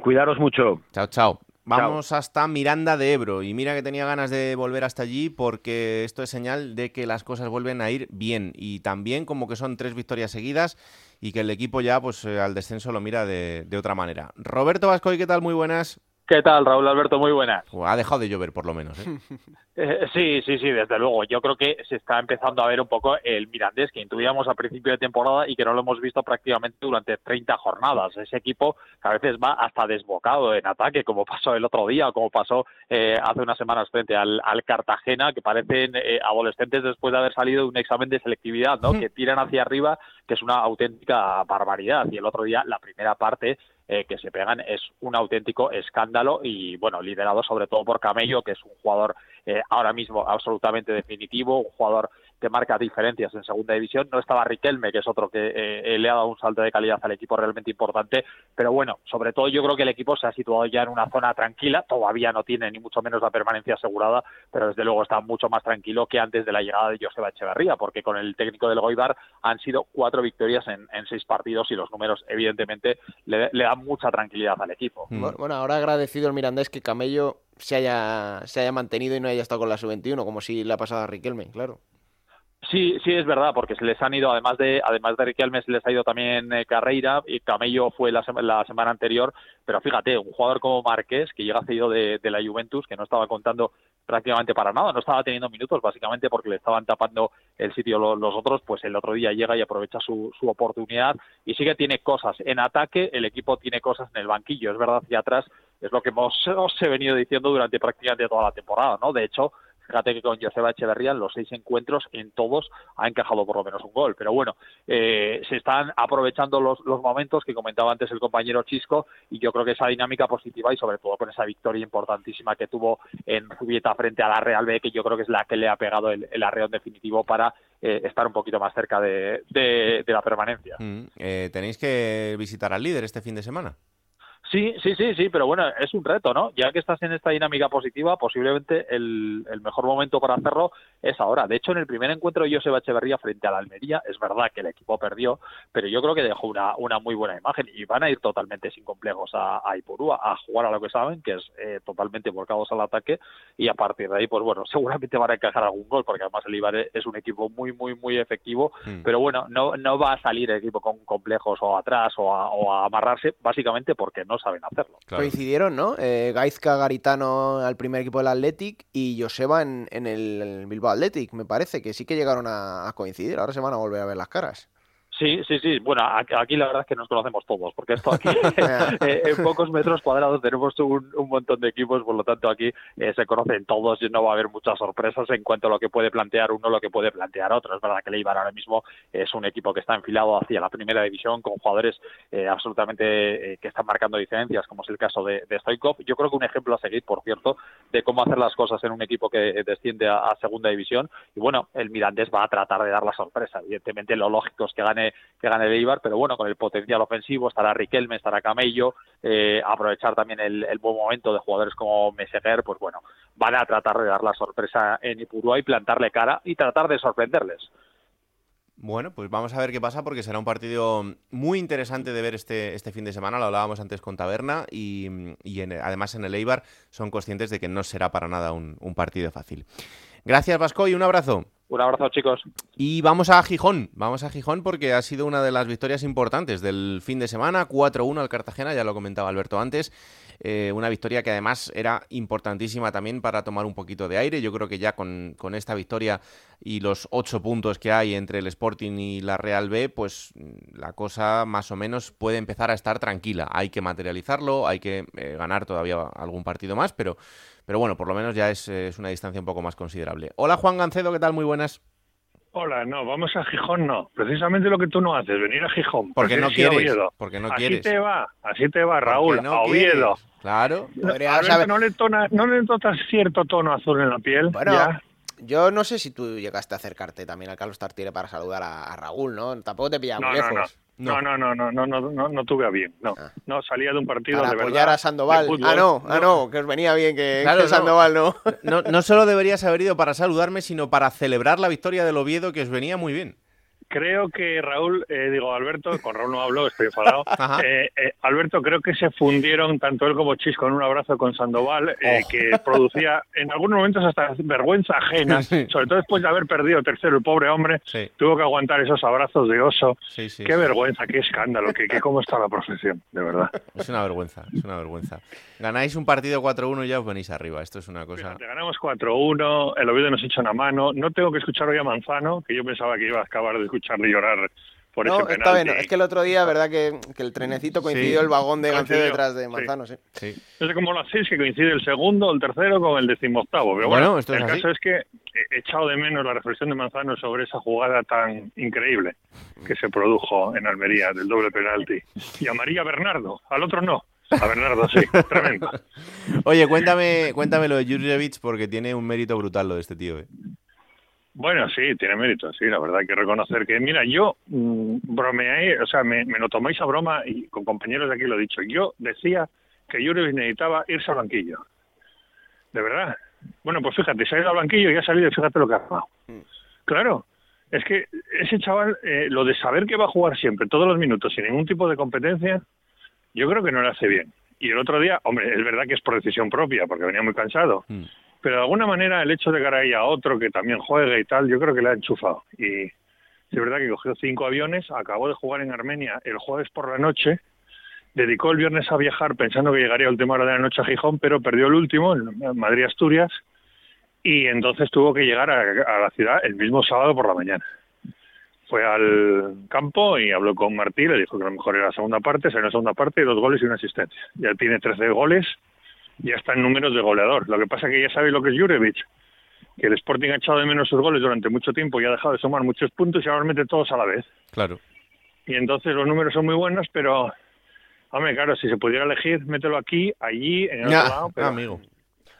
Cuidaros mucho. Chao, chao. Vamos hasta Miranda de Ebro y mira que tenía ganas de volver hasta allí porque esto es señal de que las cosas vuelven a ir bien y también como que son tres victorias seguidas y que el equipo ya pues eh, al descenso lo mira de, de otra manera. Roberto Vascoy, ¿qué tal? Muy buenas. ¿Qué tal, Raúl Alberto? Muy buenas. Ha dejado de llover por lo menos, ¿eh? Eh, sí, sí, sí, desde luego. Yo creo que se está empezando a ver un poco el Mirandés que intuíamos al principio de temporada y que no lo hemos visto prácticamente durante 30 jornadas. Ese equipo que a veces va hasta desbocado en ataque, como pasó el otro día o como pasó eh, hace unas semanas frente al, al Cartagena, que parecen eh, adolescentes después de haber salido de un examen de selectividad, ¿no? Que tiran hacia arriba, que es una auténtica barbaridad. Y el otro día, la primera parte, eh, que se pegan es un auténtico escándalo y bueno liderado sobre todo por Camello que es un jugador eh, ahora mismo absolutamente definitivo un jugador que marca diferencias en segunda división no estaba Riquelme que es otro que eh, le ha dado un salto de calidad al equipo realmente importante pero bueno sobre todo yo creo que el equipo se ha situado ya en una zona tranquila todavía no tiene ni mucho menos la permanencia asegurada pero desde luego está mucho más tranquilo que antes de la llegada de Joseba Echeverría porque con el técnico del Goibar han sido cuatro victorias en, en seis partidos y los números evidentemente le, le dan mucha tranquilidad al equipo. Bueno, bueno, ahora agradecido el Mirandés que Camello se haya, se haya mantenido y no haya estado con la sub-21, como si le ha pasado a Riquelme, claro. Sí, sí es verdad, porque se les han ido, además de además de Riquelme, se les ha ido también eh, Carreira y Camello fue la, sema- la semana anterior, pero fíjate, un jugador como Marqués, que llega cedido de, de la Juventus, que no estaba contando prácticamente para nada, no estaba teniendo minutos, básicamente porque le estaban tapando el sitio lo- los otros, pues el otro día llega y aprovecha su, su oportunidad. Y sí que tiene cosas en ataque, el equipo tiene cosas en el banquillo, es verdad, hacia atrás es lo que hemos, os he venido diciendo durante prácticamente toda la temporada, ¿no? De hecho, Fíjate que con Joseba Echeverría en los seis encuentros, en todos ha encajado por lo menos un gol. Pero bueno, eh, se están aprovechando los, los momentos que comentaba antes el compañero Chisco y yo creo que esa dinámica positiva y sobre todo con esa victoria importantísima que tuvo en Zubieta frente a la Real B, que yo creo que es la que le ha pegado el, arreón definitivo para eh, estar un poquito más cerca de, de, la permanencia. Mm, eh, ¿Tenéis que visitar al líder este fin de semana? Sí, sí, sí, sí, pero bueno, es un reto, ¿no? Ya que estás en esta dinámica positiva, posiblemente el, mejor momento para hacerlo es ahora. De hecho, en el primer encuentro de Joseba Echeverría frente a la Almería, es verdad que el equipo perdió, pero yo creo que dejó una, una muy buena imagen y van a ir totalmente sin complejos a, a Ipurúa a jugar a lo que saben, que es eh, totalmente volcados al ataque y a partir de ahí, pues bueno, seguramente van a encajar algún gol, porque además el Ibar es un equipo muy, muy, muy efectivo, mm. pero bueno, no, no va a salir el equipo con complejos o atrás o a, o a amarrarse, básicamente porque no saben hacerlo. Coincidieron, ¿no? Eh, Gaizka Garitano al primer equipo del Athletic y Joseba en, en el, Bilbao Athletic, me parece, que sí que llegaron a coincidir. Ahora se van a volver a ver las caras. Sí, sí, sí. Bueno, aquí la verdad es que nos conocemos todos, porque esto aquí eh, en pocos metros cuadrados tenemos un, montón de equipos, por lo tanto aquí eh, se conocen todos y no va a haber muchas sorpresas en cuanto a lo que puede plantear uno, lo que puede plantear otro. Es verdad que Leibar ahora mismo es un equipo que está enfilado hacia la primera división con jugadores eh, absolutamente que están marcando diferencias, como es el caso de, de Stoikov. Yo creo que un ejemplo a seguir, por cierto, de cómo hacer las cosas en un equipo que desciende a, a segunda división. Y bueno, el Mirandés va a tratar de dar la sorpresa. Evidentemente lo lógico es que gane que gane el Eibar, pero bueno, con el potencial ofensivo estará Riquelme, estará Camello, eh, aprovechar también el, buen momento de jugadores como Meseguer, pues bueno, van a tratar de dar la sorpresa en Ipurúa y plantarle cara y tratar de sorprenderles. Bueno, pues vamos a ver qué pasa porque será un partido muy interesante de ver este, este fin de semana. Lo hablábamos antes con Taberna y, además en el Eibar son conscientes de que no será para nada un, un partido fácil. Gracias, Vasco, y un abrazo. Un abrazo, chicos. Y vamos a Gijón. Vamos a Gijón porque ha sido una de las victorias importantes del fin de semana. 4-1 al Cartagena, ya lo comentaba Alberto antes. Eh, una victoria que además era importantísima también para tomar un poquito de aire. Yo creo que ya con, esta victoria y los ocho puntos que hay entre el Sporting y la Real B, pues la cosa más o menos puede empezar a estar tranquila. Hay que materializarlo, hay que eh, ganar todavía algún partido más, pero pero bueno, por lo menos ya es, una distancia un poco más considerable. Hola Juan Gancedo, ¿qué tal? Muy buenas. Hola, no, vamos a Gijón, no. Precisamente lo que tú no haces, venir a Gijón. Porque no quieres. Porque no así te va, así te va, Raúl, a Oviedo. Claro. no, le tona, no le notas cierto tono azul en la piel. Bueno, yo no sé si tú llegaste a acercarte también al Carlos Tartiere para saludar a, Raúl, ¿no? Tampoco te pillamos lejos. No, no, no, no, no, no, no, no tuve a bien. No, ah. no salía de un partido Para de apoyar a Sandoval. Ah, no, ah, no, que os venía bien que, claro, Sandoval no. no. No solo deberías haber ido para saludarme, sino para celebrar la victoria del Oviedo, que os venía muy bien creo que Raúl, eh, digo Alberto, con Raúl no hablo, estoy enfadado. Eh, eh, Alberto, creo que se fundieron tanto él como Chis con un abrazo con Sandoval, oh. que producía en algunos momentos hasta vergüenza ajena, sobre todo después de haber perdido tercero el pobre hombre, tuvo que aguantar esos abrazos de oso. qué vergüenza, qué escándalo, qué, cómo está la profesión, de verdad. Es una vergüenza, es una vergüenza. Ganáis un partido 4-1 y ya os venís arriba, esto es una cosa... ganamos 4-1, el Oviedo nos echa una mano, no tengo que escuchar hoy a Manzano, que yo pensaba que iba a acabar de escuchar escucharle llorar por no, ese penalti. Es que el otro día, verdad, que, el trenecito coincidió el vagón de Gancedo detrás de Manzano, sí. sí. No sé cómo lo hacéis, que coincide el segundo, el tercero con el decimoctavo. Pero bueno, el caso es que he echado de menos la reflexión de Manzano sobre esa jugada tan increíble que se produjo en Almería del doble penalti. Y a María Bernardo, al otro no. A Bernardo, sí, tremendo. Oye, cuéntame, cuéntame lo de Jurjevic porque tiene un mérito brutal lo de este tío. ¿eh? Bueno, sí, tiene mérito, sí, la verdad hay que reconocer que, mira, yo mm, bromeé, o sea, me, me, lo tomáis a broma y con compañeros de aquí lo he dicho. Yo decía que Jurjevic necesitaba irse al banquillo. De verdad. Bueno, pues fíjate, se ha ido al banquillo y ha salido y fíjate lo que ha pasado. Mm. Claro, es que ese chaval, eh, lo de saber que va a jugar siempre, todos los minutos, sin ningún tipo de competencia, yo creo que no le hace bien. Y el otro día, hombre, es verdad que es por decisión propia, porque venía muy cansado. Mm pero de alguna manera el hecho de que ahora haya otro que también juegue y tal, yo creo que le ha enchufado. Y es verdad que cogió cinco aviones, acabó de jugar en Armenia el jueves por la noche, dedicó el viernes a viajar pensando que llegaría a última hora de la noche a Gijón, pero perdió el último, en Madrid-Asturias, y entonces tuvo que llegar a, la ciudad el mismo sábado por la mañana. Fue al campo y habló con Martí, le dijo que lo mejor era la segunda parte, salió la segunda parte, dos goles y una asistencia. Ya tiene 13 goles, ya está en números de goleador. Lo que pasa es que ya sabéis lo que es Jurevich, que el Sporting ha echado de menos sus goles durante mucho tiempo y ha dejado de sumar muchos puntos y ahora mete todos a la vez. Claro. Y entonces los números son muy buenos, pero, hombre, claro, si se pudiera elegir, mételo aquí, allí, en el otro lado. Pero... amigo.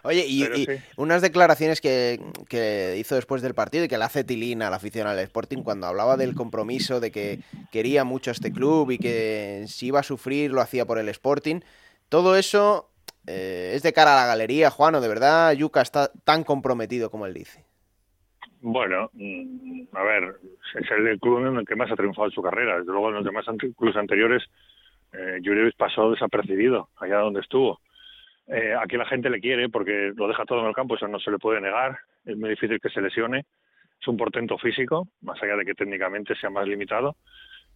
Oye, y, Pero y sí. unas declaraciones que, que hizo después del partido y que le hace tilín a la afición al Sporting cuando hablaba del compromiso, de que quería mucho a este club y que si iba a sufrir lo hacía por el Sporting. Todo eso eh, es de cara a la galería, Juan, de verdad Yuca está tan comprometido como él dice. Bueno, mm, a ver, es el club en el que más ha triunfado en su carrera. Desde luego, en los demás clubes anteriores, eh, pasó desapercibido allá donde estuvo. Eh, aquí la gente le quiere porque lo deja todo en el campo, eso no se le puede negar. Es muy difícil que se lesione. Es un portento físico, más allá de que técnicamente sea más limitado.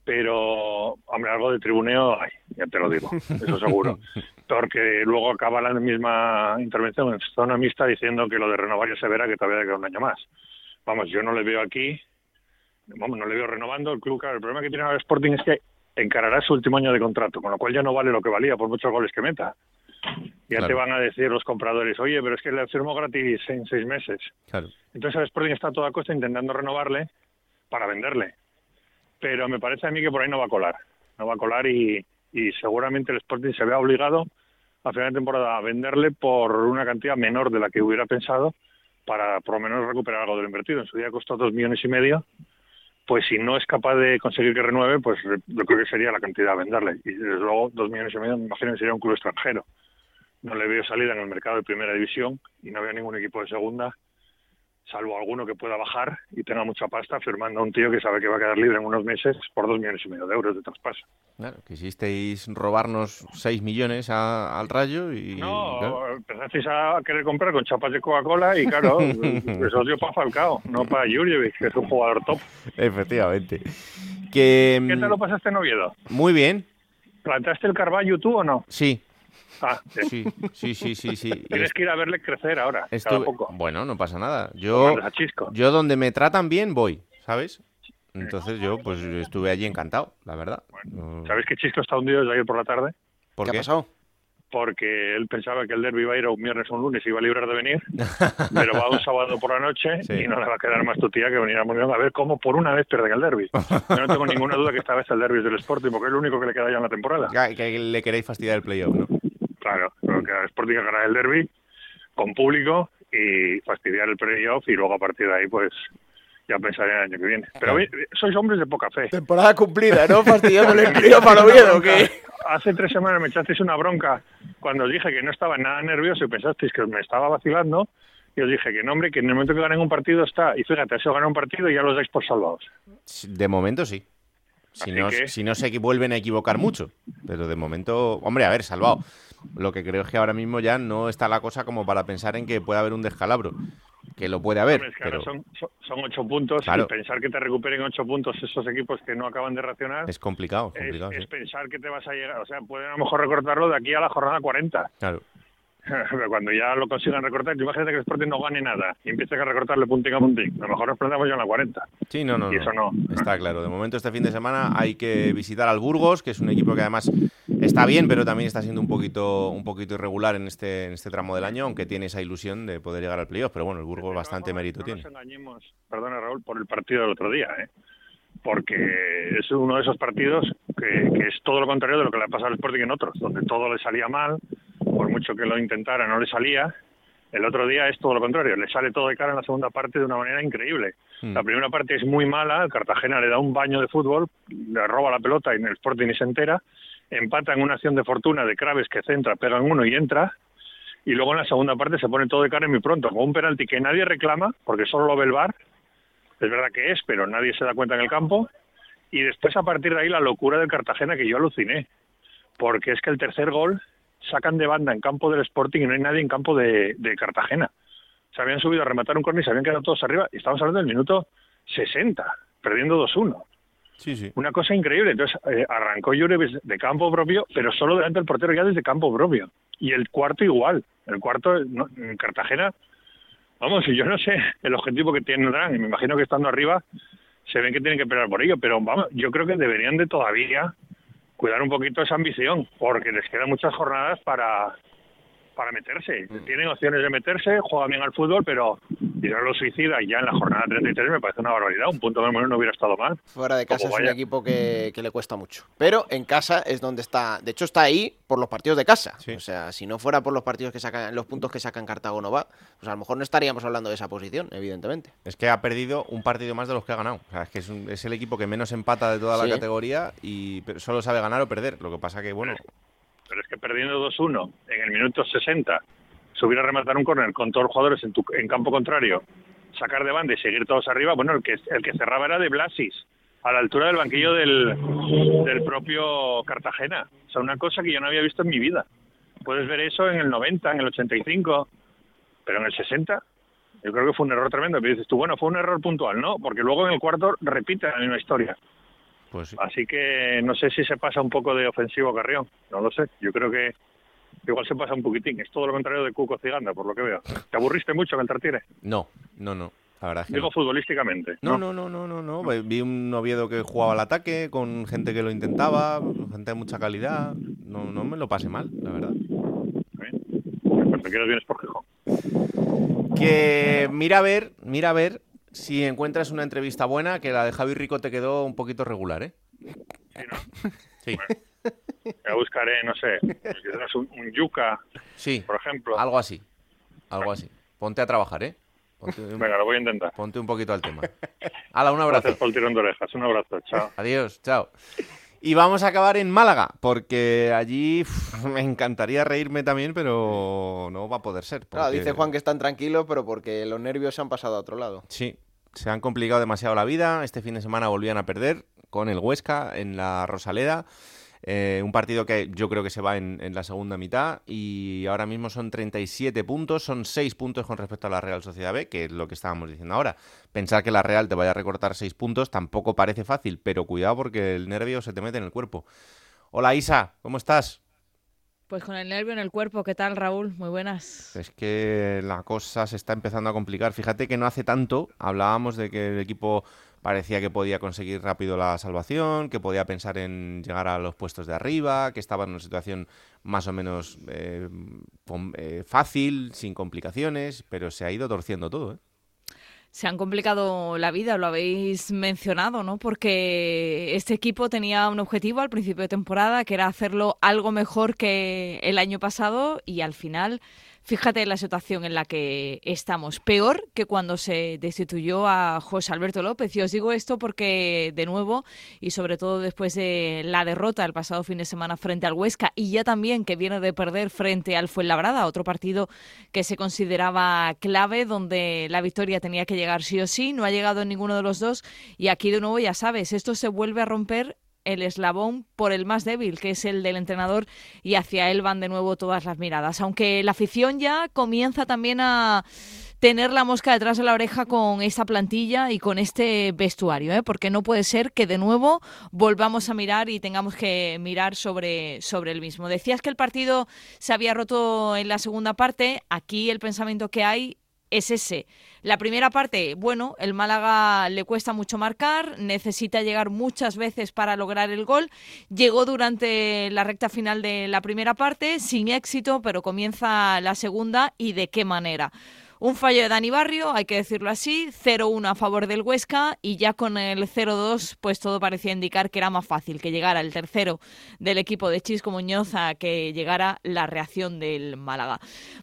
Pero, hombre, algo de tribuneo hay, ya te lo digo, eso seguro. Porque luego acaba la misma intervención en zona mixta diciendo que lo de renovar ya se verá que todavía queda un año más. Vamos, yo no le veo aquí, vamos, no le veo renovando el club. Claro, el problema que tiene ahora el Sporting es que encarará su último año de contrato, con lo cual ya no vale lo que valía por muchos goles que meta. Ya Claro. te van a decir los compradores, oye, pero es que le firmó gratis en seis meses. Claro. Entonces el Sporting está a toda costa intentando renovarle para venderle. Pero me parece a mí que por ahí no va a colar. No va a colar y, seguramente el Sporting se vea obligado a final de temporada a venderle por una cantidad menor de la que hubiera pensado para por lo menos recuperar algo de lo invertido. En su día costó dos millones y medio. Pues si no es capaz de conseguir que renueve, pues yo creo que sería la cantidad a venderle. Y desde luego dos millones y medio me imagino que sería un club extranjero. No le veo salida en el mercado de primera división y no veo ningún equipo de segunda salvo alguno que pueda bajar y tenga mucha pasta firmando a un tío que sabe que va a quedar libre en unos meses por dos millones y medio de euros de traspaso. Claro, quisisteis robarnos 6 millones a- al Rayo y... No, claro. empezasteis a querer comprar con chapas de Coca-Cola y claro, eso dio para Falcao, no para Jurjevic, que es un jugador top. Efectivamente. Que, ¿Qué tal lo pasaste en Oviedo? Muy bien, ¿Plantaste el Carvalho tú o no? sí. Ah, Sí, sí, sí, sí, sí. Tienes que ir a verle crecer ahora, cada Estuve- poco. Bueno, no pasa nada. Yo, yo donde me tratan bien voy, ¿sabes? Entonces yo pues estuve allí encantado, la verdad. No- ¿Sabes que Chisco está hundido desde ayer por la tarde? ¿Por ¿Qué qué? ha pasado? Porque él pensaba que el derby iba a ir a un viernes o un lunes y iba a librar de venir, pero va un sábado por la noche Sí. y no le va a quedar más tu tía que venir a Molinón a ver cómo por una vez pierden el derby. Yo no tengo ninguna duda que esta vez el derby es del Sporting porque es lo único que le queda ya en la temporada. Que, que le queréis fastidiar el playoff, ¿no? Claro, creo que Sporting que ganar el derby con público y fastidiar el playoff y luego a partir de ahí pues ya pensaré el año que viene. Pero oye, sois hombres de poca fe. Temporada cumplida, ¿no? Fastidiándole el frío para Oviedo, que Hace tres semanas me echasteis una bronca cuando os dije que no estaba nada nervioso y pensasteis que me estaba vacilando. Y os dije que no, hombre, que en el momento que ganen un partido está. Y fíjate, ha sido ganar un partido y ya los dais por salvados. De momento sí. Si no, que- si no se vuelven a equivocar mucho. Pero de momento, hombre, a ver, salvado. Lo que creo es que ahora mismo ya no está la cosa como para pensar en que puede haber un descalabro. Que lo puede haber, Hombre, es que pero ahora son, ocho puntos Claro. y pensar que te recuperen ocho puntos esos equipos que no acaban de reaccionar es complicado. es, complicado es sí. pensar que te vas a llegar. O sea, pueden a lo mejor recortarlo de aquí a la jornada 40. Claro. Pero Cuando ya lo consigan recortar, imagínate que el Sporting no gane nada y empiece a recortarle puntín a puntín. A lo mejor nos plantamos ya en la 40. Sí, no, no, Y eso no. Está claro. De momento, este fin de semana hay que visitar al Burgos, que es un equipo que además está bien, pero también está siendo un poquito, un poquito irregular en este, en este tramo del año, aunque tiene esa ilusión de poder llegar al playoff. Pero bueno, el Burgos bastante mérito no tiene. nos engañemos, perdona Raúl, por el partido del otro día, ¿eh? porque es uno de esos partidos que, que es todo lo contrario de lo que le ha pasado al Sporting en otros, donde todo le salía mal, por mucho que lo intentara no le salía. El otro día es todo lo contrario, le sale todo de cara en la segunda parte de una manera increíble. Mm. La primera parte es muy mala, Cartagena le da un baño de fútbol, le roba la pelota y en el Sporting ni se entera, empata en una acción de fortuna de Craves que centra, pega en uno y entra, y luego en la segunda parte se pone todo de cara y muy pronto, con un penalti que nadie reclama, porque solo lo ve el VAR, es verdad que es, pero nadie se da cuenta en el campo, y después a partir de ahí la locura del Cartagena que yo aluciné, porque es que el tercer gol sacan de banda en campo del Sporting y no hay nadie en campo de, de Cartagena. Se habían subido a rematar un córner y se habían quedado todos arriba, y estamos hablando del minuto 60, perdiendo 2-1. Una cosa increíble. Entonces eh, arrancó Jurevic de campo propio, pero solo delante del portero ya desde campo propio. Y el cuarto igual. El cuarto en Cartagena, vamos, yo no sé el objetivo que tendrán, y me imagino que estando arriba se ven que tienen que pelear por ello, pero vamos, yo creo que deberían de todavía cuidar un poquito esa ambición, porque les quedan muchas jornadas para para meterse. Tienen opciones de meterse, juegan bien al fútbol, pero tirarlo suicida ya en la jornada 33 me parece una barbaridad. Un punto menos no hubiera estado mal. Fuera de casa Como es un equipo que, que le cuesta mucho. Pero en casa es donde está. De hecho, está ahí por los partidos de casa. O sea, si no fuera por los partidos que sacan, los puntos que sacan Cartago no va, pues a lo mejor no estaríamos hablando de esa posición, evidentemente. Es que ha perdido un partido más de los que ha ganado. O sea, es que es, un- es el equipo que menos empata de toda Sí. la categoría y pero solo sabe ganar o perder. Lo que pasa que, bueno, Pero es que perdiendo 2-1 en el minuto 60, subir a rematar un córner con todos los jugadores en, tu, en campo contrario, sacar de banda y seguir todos arriba, bueno, el que, el que cerraba era de Blasis, a la altura del banquillo del, del propio Cartagena. O sea, una cosa que yo no había visto en mi vida. Puedes ver eso en el 90, en el 85, pero en el 60 yo creo que fue un error tremendo. Pero dices tú, bueno, fue un error puntual, ¿no? Porque luego en el cuarto repite la misma historia. Pues Así que no sé si se pasa un poco de ofensivo Carrión, no lo sé. Yo creo que igual se pasa un poquitín. Es todo lo contrario de Cuco Ciganda, por lo que veo. ¿Te aburriste mucho en el no, no, no. La verdad es que Digo no. futbolísticamente. No, no, no, no, no, no. Vi un Oviedo que jugaba al ataque con gente que lo intentaba, gente de mucha calidad. No, no me lo pasé mal, la verdad. Cuando quieras vienes por Gijón. Que mira a ver, mira a ver si encuentras una entrevista buena, que la de Javi Rico te quedó un poquito regular, ¿eh? Sí. Ya buscaré, no sé, quizás un, un yuca, Sí, por ejemplo. algo así. Algo así. Ponte a trabajar, ¿eh? Ponte un, Venga, lo voy a intentar. ponte un poquito al tema. Hala, un abrazo. Gracias por el tirón de orejas. Un abrazo, chao. Adiós, chao. Y vamos a acabar en Málaga, porque allí uf, me encantaría reírme también, pero no va a poder ser. Claro, dice Juan que están tranquilos, pero porque los nervios se han pasado a otro lado. Sí, se han complicado demasiado la vida. Este fin de semana volvían a perder con el Huesca en la Rosaleda. Eh, un partido que yo creo que se va en, en la segunda mitad y ahora mismo son 37 puntos, son 6 puntos con respecto a la Real Sociedad B, que es lo que estábamos diciendo ahora. Pensar que la Real te vaya a recortar 6 puntos tampoco parece fácil, pero cuidado porque el nervio se te mete en el cuerpo. Hola Isa, ¿cómo estás? Pues con el nervio en el cuerpo, ¿qué tal Raúl? Muy buenas. Es que la cosa se está empezando a complicar. Fíjate que no hace tanto hablábamos de que el equipo parecía que podía conseguir rápido la salvación, que podía pensar en llegar a los puestos de arriba, que estaba en una situación más o menos eh, eh, fácil, sin complicaciones, pero se ha ido torciendo todo. ¿eh? Se han complicado la vida, lo habéis mencionado, ¿no? Porque este equipo tenía un objetivo al principio de temporada, que era hacerlo algo mejor que el año pasado y al final, fíjate la situación en la que estamos. Peor que cuando se destituyó a José Alberto López. Y os digo esto porque, de nuevo, y sobre todo después de la derrota el pasado fin de semana frente al Huesca y ya también que viene de perder frente al Fuenlabrada, otro partido que se consideraba clave, donde la victoria tenía que llegar sí o sí, no ha llegado en ninguno de los dos y aquí de nuevo ya sabes, esto se vuelve a romper el eslabón por el más débil, que es el del entrenador, y hacia él van de nuevo todas las miradas. Aunque la afición ya comienza también a tener la mosca detrás de la oreja con esta plantilla y con este vestuario, ¿eh? porque no puede ser que de nuevo volvamos a mirar y tengamos que mirar sobre, sobre el mismo. Decías que el partido se había roto en la segunda parte, aquí el pensamiento que hay es ese. La primera parte, bueno, el Málaga le cuesta mucho marcar, necesita llegar muchas veces para lograr el gol. Llegó durante la recta final de la primera parte, sin éxito, pero comienza la segunda y de qué manera. Un fallo de Dani Barrio, hay que decirlo así, 0-1 a favor del Huesca y ya con el 0-2 pues todo parecía indicar que era más fácil que llegara el tercero del equipo de Chisco Muñoz a que llegara la reacción del Málaga.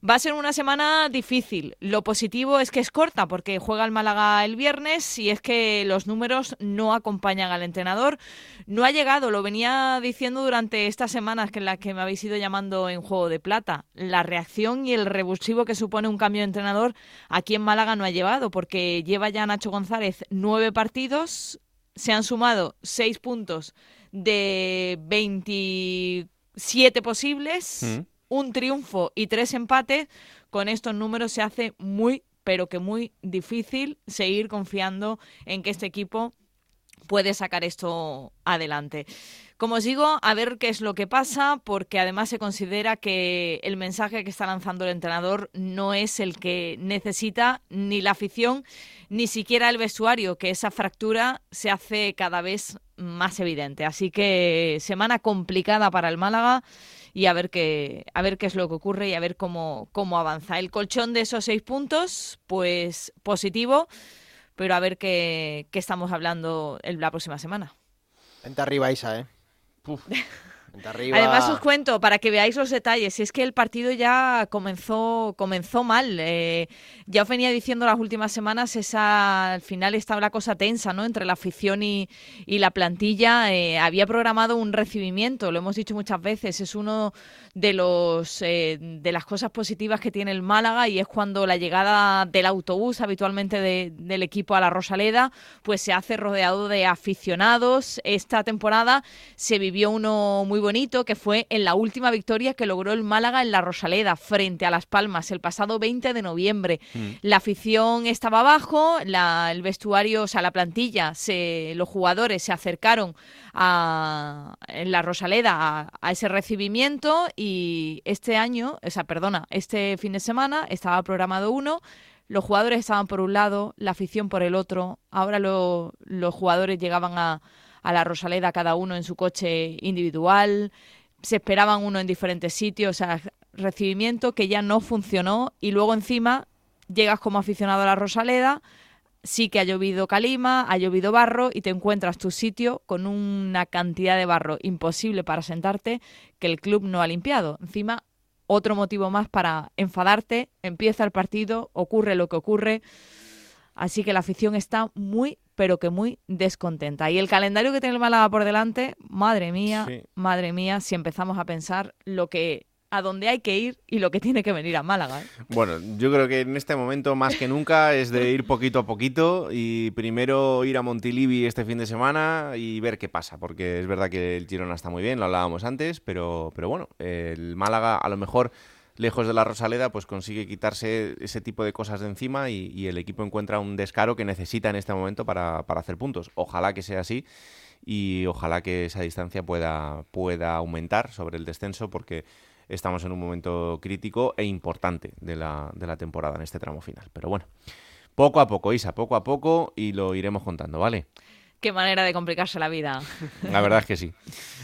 Va a ser una semana difícil. Lo positivo es que es corta porque juega el Málaga el viernes y es que los números no acompañan al entrenador. No ha llegado, lo venía diciendo durante estas semanas que en las que me habéis ido llamando en Juego de Plata. La reacción y el revulsivo que supone un cambio de entrenador aquí en Málaga no ha llevado porque lleva ya Nacho González nueve partidos, se han sumado seis puntos de 27 posibles, Mm. un triunfo y tres empates. Con estos números se hace muy, pero que muy difícil seguir confiando en que este equipo puede sacar esto adelante. Como os digo, a ver qué es lo que pasa, porque además se considera que el mensaje que está lanzando el entrenador no es el que necesita ni la afición, ni siquiera el vestuario, que esa fractura se hace cada vez más evidente. Así que semana complicada para el Málaga y a ver qué, a ver qué es lo que ocurre y a ver cómo, cómo avanza. El colchón de esos seis puntos, pues positivo, pero a ver qué, estamos hablando la próxima semana. Vente arriba, Isa, ¿eh? Puf. Además os cuento para que veáis los detalles. Es que el partido ya comenzó comenzó mal. Eh, ya os venía diciendo las últimas semanas esa al final estaba la cosa tensa, ¿no? Entre la afición y, la plantilla. Eh, había programado un recibimiento. Lo hemos dicho muchas veces. Es uno de los eh, de las cosas positivas que tiene el Málaga y es cuando la llegada del autobús habitualmente del equipo a la Rosaleda, pues se hace rodeado de aficionados. Esta temporada se vivió uno muy bonito que fue en la última victoria que logró el Málaga en la Rosaleda frente a Las Palmas el pasado 20 de noviembre. Mm. La afición estaba abajo, el vestuario, o sea, la plantilla, se, los jugadores se acercaron a, en la Rosaleda a, ese recibimiento y este año, o sea, perdona, este fin de semana estaba programado uno. Los jugadores estaban por un lado, la afición por el otro. Ahora los jugadores llegaban a, a la Rosaleda cada uno en su coche individual, se esperaban uno en diferentes sitios, o sea, recibimiento que ya no funcionó y luego encima llegas como aficionado a la Rosaleda, sí que ha llovido calima, ha llovido barro y te encuentras tu sitio con una cantidad de barro imposible para sentarte que el club no ha limpiado. Encima, otro motivo más para enfadarte, empieza el partido, ocurre lo que ocurre. Así que la afición está muy, pero que muy descontenta. Y el calendario que tiene el Málaga por delante, madre mía, madre mía, si empezamos a pensar lo que a dónde hay que ir y lo que tiene que venir a Málaga. ¿eh? Bueno, yo creo que en este momento más que nunca es de ir poquito a poquito y primero ir a Montilivi este fin de semana y ver qué pasa, porque es verdad que el Girona está muy bien, lo hablábamos antes, pero, pero bueno, el Málaga a lo mejor lejos de la Rosaleda, pues consigue quitarse ese tipo de cosas de encima y, el equipo encuentra un descaro que necesita en este momento para, hacer puntos. Ojalá que sea así y ojalá que esa distancia pueda, pueda aumentar sobre el descenso porque estamos en un momento crítico e importante de la, de la temporada en este tramo final. Pero bueno, poco a poco, Isa, poco a poco y lo iremos contando, ¿vale? Qué manera de complicarse la vida. La verdad es que sí.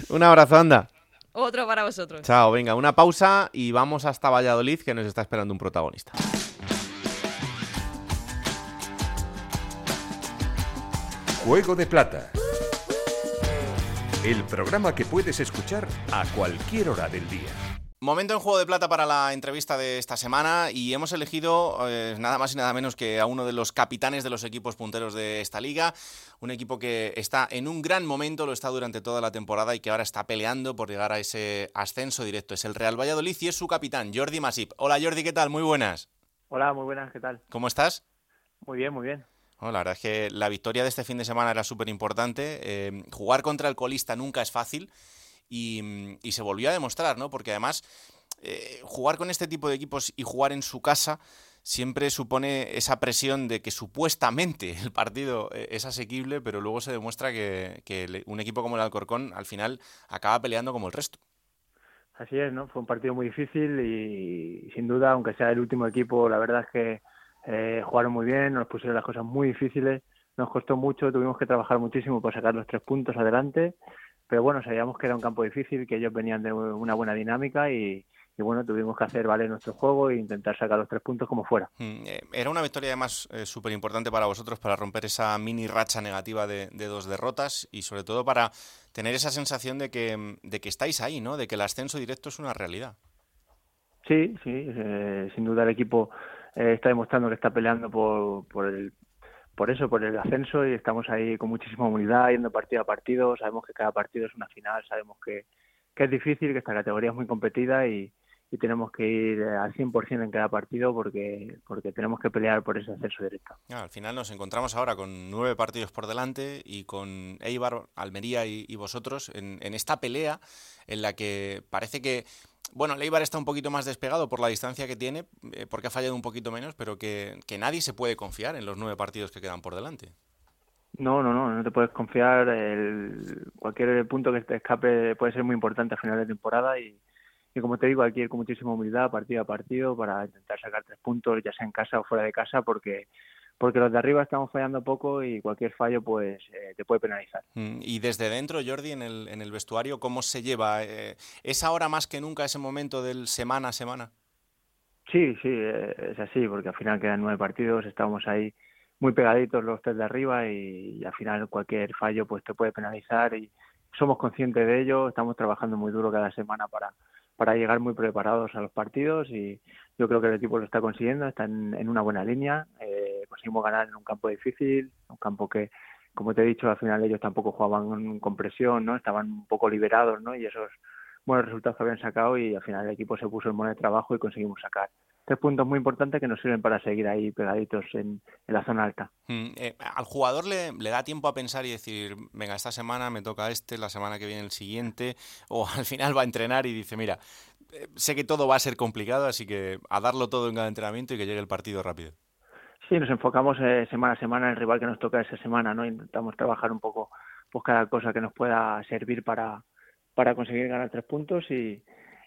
Un abrazo, anda. Otro para vosotros. Chao, venga, una pausa y vamos hasta Valladolid que nos está esperando un protagonista. Juego de Plata. El programa que puedes escuchar a cualquier hora del día. Momento en Juego de Plata para la entrevista de esta semana y hemos elegido eh, nada más y nada menos que a uno de los capitanes de los equipos punteros de esta liga, un equipo que está en un gran momento, lo está durante toda la temporada y que ahora está peleando por llegar a ese ascenso directo. Es el Real Valladolid y es su capitán, Jordi Masip. Hola Jordi, ¿qué tal? Muy buenas. Hola, muy buenas, ¿qué tal? ¿Cómo estás? Muy bien, muy bien. la verdad es que la victoria de este fin de semana era súper importante. Eh, jugar contra el colista nunca es fácil Mm, y, se volvió a demostrar, ¿no? Porque además eh, jugar con este tipo de equipos y jugar en su casa siempre supone esa presión de que supuestamente el partido eh, es asequible, pero luego se demuestra que, un equipo como el Alcorcón al final acaba peleando como el resto. Así es, ¿no? Fue un partido muy difícil y, sin duda, aunque sea el último equipo, la verdad es que eh, jugaron muy bien, nos pusieron las cosas muy difíciles, nos costó mucho, tuvimos que trabajar muchísimo para sacar los tres puntos adelante pero bueno, sabíamos que era un campo difícil, que ellos venían de una buena dinámica y, bueno, tuvimos que hacer valer nuestro juego e intentar sacar los tres puntos como fuera. Mm, eh, era una victoria además eh, súper importante para vosotros para romper esa mini racha negativa de, dos derrotas y sobre todo para tener esa sensación de que, de que estáis ahí, ¿no? De que el ascenso directo es una realidad. Sí, sí, eh, sin duda el equipo está demostrando que está peleando por, por, el, por eso, por el ascenso y estamos ahí con muchísima humildad, yendo partido a partido, sabemos que cada partido es una final, sabemos que, es difícil, que esta categoría es muy competida y, tenemos que ir al 100% en cada partido porque, porque tenemos que pelear por ese ascenso directo. al final nos encontramos ahora con nueve partidos por delante y con Eibar, Almería y, vosotros en, en, esta pelea en la que parece que bueno, Leibar está un poquito más despegado por la distancia que tiene, eh, porque ha fallado un poquito menos, pero que, nadie se puede confiar en los nueve partidos que quedan por delante. No, no, no, no te puedes confiar. El, cualquier punto que te escape puede ser muy importante a final de temporada y, y como te digo, hay que ir con muchísima humildad partido a partido para intentar sacar tres puntos, ya sea en casa o fuera de casa, porque porque los de arriba estamos fallando poco y cualquier fallo pues eh, te puede penalizar. Mm, y desde dentro, Jordi, en el, en el vestuario, ¿cómo se lleva? Eh, ¿Es ahora más que nunca ese momento del semana a semana? Sí, sí, eh, es así, porque al final quedan nueve partidos, estamos ahí muy pegaditos los tres de arriba y, y, al final cualquier fallo pues te puede penalizar y somos conscientes de ello, estamos trabajando muy duro cada semana para, para llegar muy preparados a los partidos y yo creo que el equipo lo está consiguiendo, está en, una buena línea, eh, conseguimos ganar en un campo difícil, un campo que, como te he dicho, al final ellos tampoco jugaban con presión, ¿no? Estaban un poco liberados, ¿no? Y esos buenos resultados que habían sacado y al final el equipo se puso en de trabajo y conseguimos sacar tres puntos muy importantes que nos sirven para seguir ahí pegaditos en, en la zona alta. Mm, eh, al jugador le, le, da tiempo a pensar y decir, venga, esta semana me toca este, la semana que viene el siguiente, o al final va a entrenar y dice, mira, eh, sé que todo va a ser complicado, así que a darlo todo en cada entrenamiento y que llegue el partido rápido. Sí, nos enfocamos eh, semana a semana en el rival que nos toca esa semana, ¿no? Intentamos trabajar un poco pues cada cosa que nos pueda servir para, para conseguir ganar tres puntos y,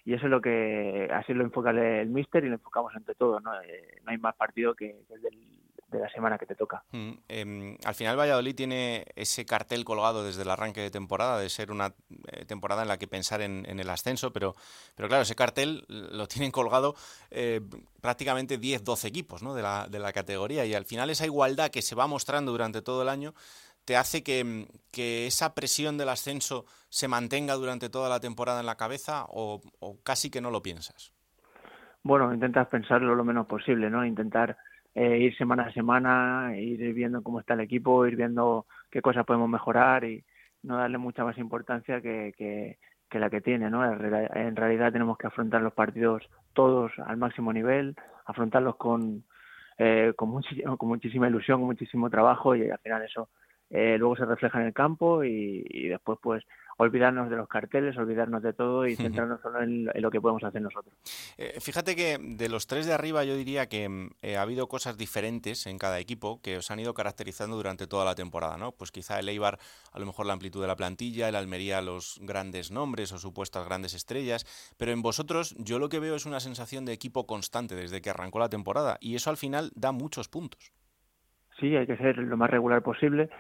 y eso es lo que así lo enfoca el míster y lo enfocamos entre todos no, eh, no hay más partido que, el de la semana que te toca mm, eh, al final Valladolid tiene ese cartel colgado desde el arranque de temporada de ser una eh, temporada en la que pensar en, en, el ascenso pero pero claro ese cartel lo tienen colgado eh, prácticamente 10 12 equipos ¿no? de, la, de la categoría y al final esa igualdad que se va mostrando durante todo el año te hace que, que, esa presión del ascenso se mantenga durante toda la temporada en la cabeza o, casi que no lo piensas? Bueno, intentas pensarlo lo menos posible, ¿no? Intentar eh, ir semana a semana, ir viendo cómo está el equipo, ir viendo qué cosas podemos mejorar y no darle mucha más importancia que, la que tiene, ¿no? En realidad tenemos que afrontar los partidos todos al máximo nivel, afrontarlos con, eh, con muchísima ilusión, con muchísimo trabajo y al final eso eh, luego se refleja en el campo y, y, después pues olvidarnos de los carteles, olvidarnos de todo y centrarnos solo en, en lo que podemos hacer nosotros. Eh, fíjate que de los tres de arriba yo diría que eh, ha habido cosas diferentes en cada equipo que os han ido caracterizando durante toda la temporada, ¿no? Pues quizá el Eibar a lo mejor la amplitud de la plantilla, el Almería los grandes nombres o supuestas grandes estrellas, pero en vosotros yo lo que veo es una sensación de equipo constante desde que arrancó la temporada y eso al final da muchos puntos. Sí, hay que ser lo más regular posible.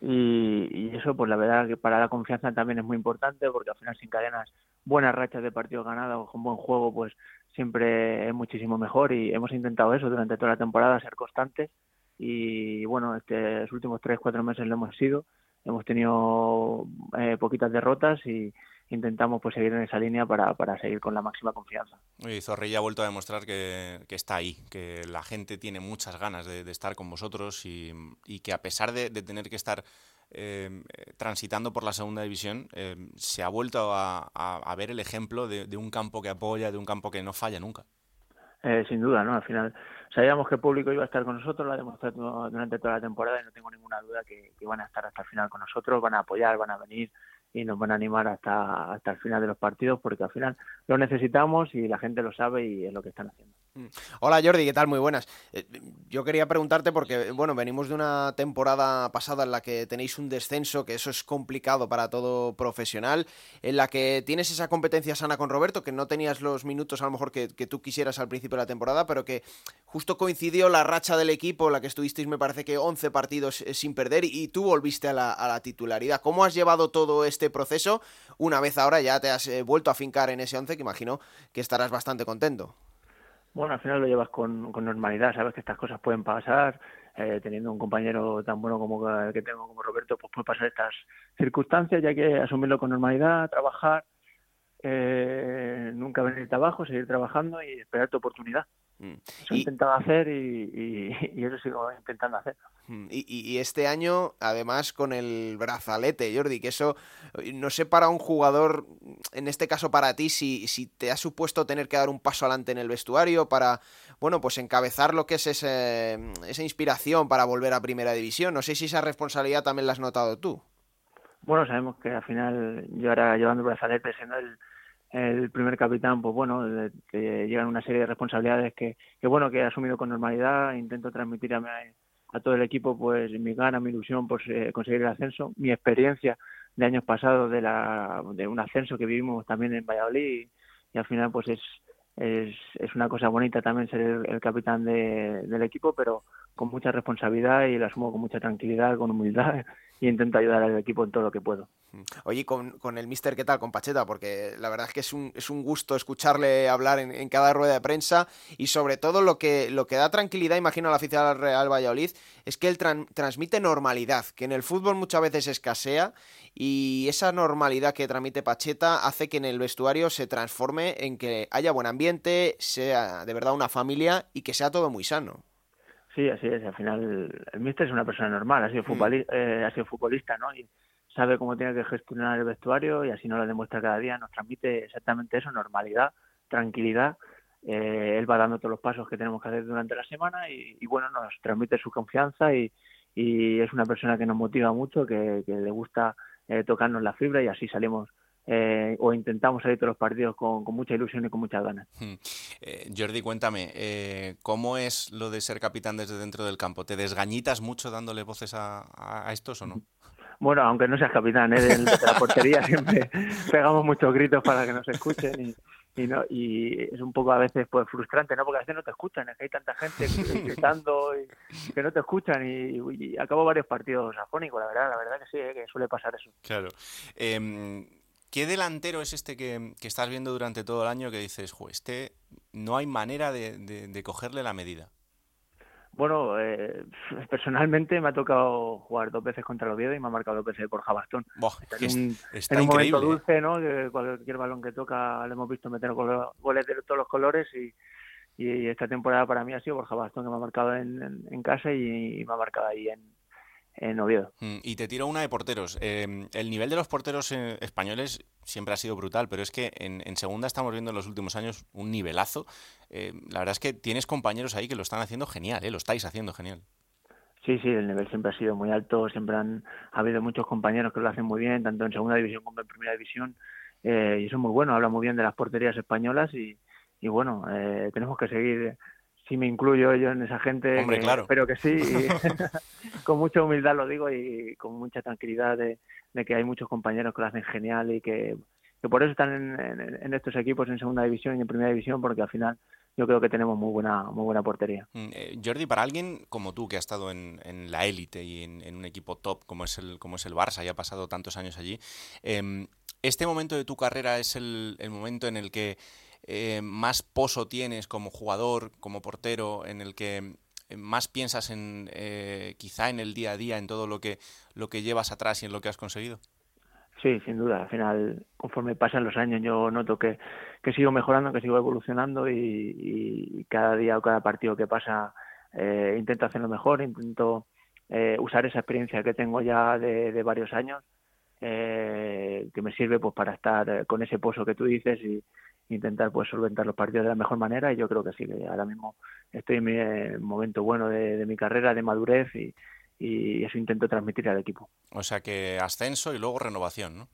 Y, eso pues la verdad que para la confianza también es muy importante porque al final sin cadenas buenas rachas de partidos ganados con buen juego pues siempre es muchísimo mejor. Y hemos intentado eso durante toda la temporada ser constantes. Y bueno estos últimos tres cuatro meses lo hemos sido. Hemos tenido eh, poquitas derrotas y intentamos pues seguir en esa línea para, para seguir con la máxima confianza. Y Zorrilla ha vuelto a demostrar que, que, está ahí, que la gente tiene muchas ganas de, de estar con vosotros y, y, que a pesar de, de tener que estar eh, transitando por la segunda división, eh, se ha vuelto a, a, a ver el ejemplo de, de, un campo que apoya, de un campo que no falla nunca. Eh, sin duda, ¿no? Al final sabíamos que el público iba a estar con nosotros, lo ha demostrado durante toda la temporada y no tengo ninguna duda que, que van a estar hasta el final con nosotros, van a apoyar, van a venir y nos van a animar hasta, hasta el final de los partidos porque al final lo necesitamos y la gente lo sabe y es lo que están haciendo. Hola Jordi, ¿qué tal? Muy buenas. Eh, yo quería preguntarte porque, bueno, venimos de una temporada pasada en la que tenéis un descenso, que eso es complicado para todo profesional, en la que tienes esa competencia sana con Roberto, que no tenías los minutos a lo mejor que, tú quisieras al principio de la temporada, pero que justo coincidió la racha del equipo, la que estuvisteis me parece que 11 partidos eh, sin perder y, tú volviste a la, a la titularidad. ¿Cómo has llevado todo este proceso una vez ahora ya te has eh, vuelto a fincar en ese 11 que imagino que estarás bastante contento? Bueno, al final lo llevas con, normalidad, sabes que estas cosas pueden pasar, eh, teniendo un compañero tan bueno como el que tengo como Roberto, pues puede pasar estas circunstancias y hay que asumirlo con normalidad, trabajar, eh, nunca venirte abajo, seguir trabajando y esperar tu oportunidad. Mm. Eso y... intentaba hacer y, y, y, eso sigo intentando hacer. Mm. Y, y, este año, además, con el brazalete, Jordi, que eso, no sé para un jugador, en este caso para ti, si, si te ha supuesto tener que dar un paso adelante en el vestuario para, bueno, pues encabezar lo que es ese, esa inspiración para volver a Primera División. No sé si esa responsabilidad también la has notado tú. Bueno, sabemos que al final yo ahora llevando el brazalete, siendo el el primer capitán, pues bueno, llegan una serie de responsabilidades que, que bueno, que he asumido con normalidad, intento transmitir a, a todo el equipo pues mi gana, mi ilusión por eh, conseguir el ascenso, mi experiencia de años pasados de, la, de un ascenso que vivimos también en Valladolid y al final pues es, es, es una cosa bonita también ser el, capitán del equipo, pero con mucha responsabilidad y lo asumo con mucha tranquilidad, con humildad y intento ayudar al equipo en todo lo que puedo. Oye, con, con el mister, ¿qué tal? Con Pacheta, porque la verdad es que es un, es un gusto escucharle hablar en, cada rueda de prensa y sobre todo lo que, lo que da tranquilidad, imagino, a la afición del Real Valladolid, es que él transmite normalidad, que en el fútbol muchas veces escasea y esa normalidad que transmite Pacheta hace que en el vestuario se transforme en que haya buen ambiente, sea de verdad una familia y que sea todo muy sano. Sí, así es. Al final, el míster es una persona normal, ha sido, mm. futbolista, eh, ha sido futbolista, ¿no? Y sabe cómo tiene que gestionar el vestuario y así nos lo demuestra cada día. Nos transmite exactamente eso, normalidad, tranquilidad. Eh, él va dando todos los pasos que tenemos que hacer durante la semana y, bueno, nos transmite su confianza y, y, es una persona que nos motiva mucho, que, le gusta eh, tocarnos la fibra y así salimos eh, o intentamos salir todos los partidos con, mucha ilusión y con muchas ganas. Hmm. Eh, Jordi, cuéntame, eh, ¿cómo es lo de ser capitán desde dentro del campo? ¿Te desgañitas mucho dándole voces a, estos o no? Bueno, aunque no seas capitán, ¿eh? de, la portería siempre pegamos muchos gritos para que nos escuchen y, y, no, y es un poco a veces pues frustrante, ¿no? Porque a veces no te escuchan, es que hay tanta gente gritando y, que no te escuchan y, acabo varios partidos afónicos, la verdad, la verdad que sí, que suele pasar eso. Claro. Em, ¿Qué delantero es este que, estás viendo durante todo el año que dices, jo, este no hay manera de, cogerle la medida? Bueno, eh, personalmente me ha tocado jugar dos veces contra el Oviedo y me ha marcado dos veces por Jabastón. está en un momento ¿eh? dulce, ¿no? Que cualquier balón que toca le hemos visto meter goles de todos los colores y, esta temporada para mí ha sido por Jabastón que me ha marcado en, casa y, me ha marcado ahí en, en Oviedo. Mm, y te tiro una de porteros. Em, el nivel de los porteros eh, españoles siempre ha sido brutal, pero es que en, segunda estamos viendo en los últimos años un nivelazo. Em, la verdad es que tienes compañeros ahí que lo están haciendo genial, ¿eh? lo estáis haciendo genial. Sí, sí, el nivel siempre ha sido muy alto, siempre han ha habido muchos compañeros que lo hacen muy bien, tanto en segunda división como en primera división, eh, y eso es muy bueno, habla muy bien de las porterías españolas y, y bueno, eh, tenemos que seguir si me incluyo yo en esa gente, Hombre, claro. espero que sí, con mucha humildad lo digo y con mucha tranquilidad de, que hay muchos compañeros que lo hacen genial y que, por eso están en, estos equipos en segunda división y en primera división, porque al final yo creo que tenemos muy buena muy buena portería. Mm, eh, Jordi, para alguien como tú que ha estado en, la élite y en, un equipo top como es el como es el Barça y ha pasado tantos años allí, em, este momento de tu carrera es el, el momento en el que eh, más pozo tienes como jugador, como portero, en el que eh, más piensas en eh, quizá en el día a día, en todo lo que, lo que llevas atrás y en lo que has conseguido? Sí, sin duda. Al final, conforme pasan los años, yo noto que, que sigo mejorando, que sigo evolucionando y, cada día o cada partido que pasa eh, intento hacerlo mejor, intento usar esa experiencia que tengo ya de, varios años, que me sirve pues para estar con ese pozo que tú dices y, intentar pues solventar los partidos de la mejor manera y yo creo que sí, que ahora mismo estoy en mi eh, momento bueno de, mi carrera, de madurez y, eso intento transmitir al equipo. O sea que ascenso y luego renovación, ¿no?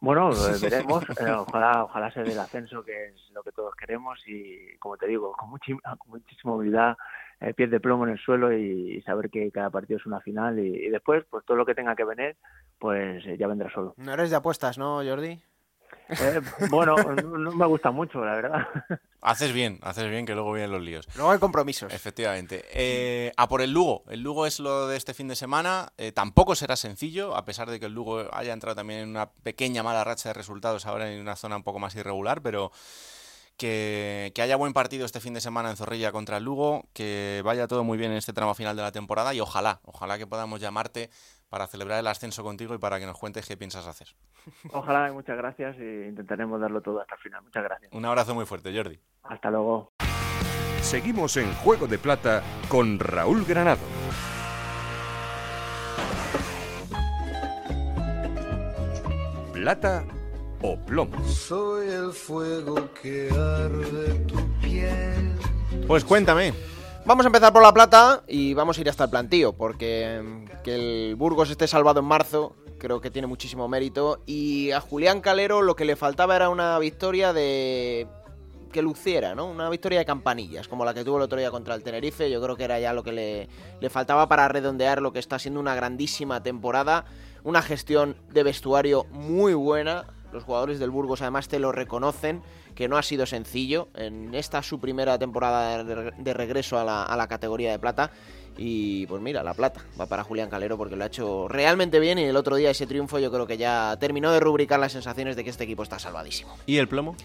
Bueno, veremos. Eh, ojalá, ojalá sea del ascenso, que es lo que todos queremos. Y como te digo, con, muchísima, con muchísima humildad, eh, pies de plomo en el suelo y, saber que cada partido es una final. Y, y, después, pues todo lo que tenga que venir, pues ya vendrá solo. No eres de apuestas, ¿no, Jordi? Eh, bueno, no, me gusta mucho, la verdad. Haces bien, haces bien que luego vienen los líos. Luego hay compromisos. Efectivamente. Eh, a por el Lugo. El Lugo es lo de este fin de semana. Eh, tampoco será sencillo, a pesar de que el Lugo haya entrado también en una pequeña mala racha de resultados ahora en una zona un poco más irregular, pero que, que, haya buen partido este fin de semana en Zorrilla contra el Lugo, que vaya todo muy bien en este tramo final de la temporada y ojalá, ojalá que podamos llamarte para celebrar el ascenso contigo y para que nos cuentes qué piensas hacer. Ojalá, muchas gracias e intentaremos darlo todo hasta el final. Muchas gracias. Un abrazo muy fuerte, Jordi. Hasta luego. Seguimos en Juego de Plata con Raúl Granado. Plata o plomo. Soy el fuego que arde tu piel. Pues cuéntame, Vamos a empezar por la plata y vamos a ir hasta el plantío, porque mm, que el Burgos esté salvado en marzo creo que tiene muchísimo mérito. Y a Julián Calero lo que le faltaba era una victoria de que luciera, ¿no? Una victoria de campanillas, como la que tuvo el otro día contra el Tenerife. Yo creo que era ya lo que le, le faltaba para redondear lo que está siendo una grandísima temporada. Una gestión de vestuario muy buena Los jugadores del Burgos además te lo reconocen, que no ha sido sencillo. En esta su primera temporada de regreso a la, a la categoría de plata. Y pues mira, la plata va para Julián Calero porque lo ha hecho realmente bien y el otro día ese triunfo yo creo que ya terminó de rubricar las sensaciones de que este equipo está salvadísimo. ¿Y el plomo?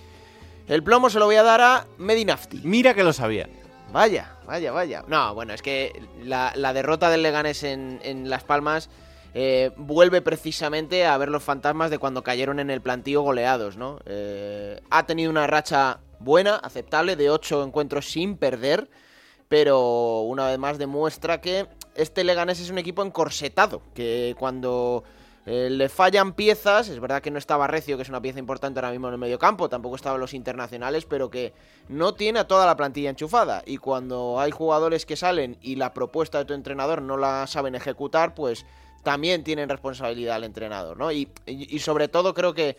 El plomo se lo voy a dar a Medinafti. Mira que lo sabía. Vaya, vaya, vaya. No, bueno, es que la, derrota del Leganés en, Las Palmas eh, vuelve precisamente a ver los fantasmas de cuando cayeron en el plantío goleados, ¿no? Eh, ha tenido una racha buena, aceptable, de ocho encuentros sin perder, pero una vez más demuestra que este Leganés es un equipo encorsetado, que cuando eh, le fallan piezas, es verdad que no estaba Recio, que es una pieza importante ahora mismo en el medio campo, tampoco estaban los internacionales, pero que no tiene a toda la plantilla enchufada. Y cuando hay jugadores que salen y la propuesta de tu entrenador no la saben ejecutar, pues también tienen responsabilidad el entrenador, ¿no? Y, y, sobre todo creo que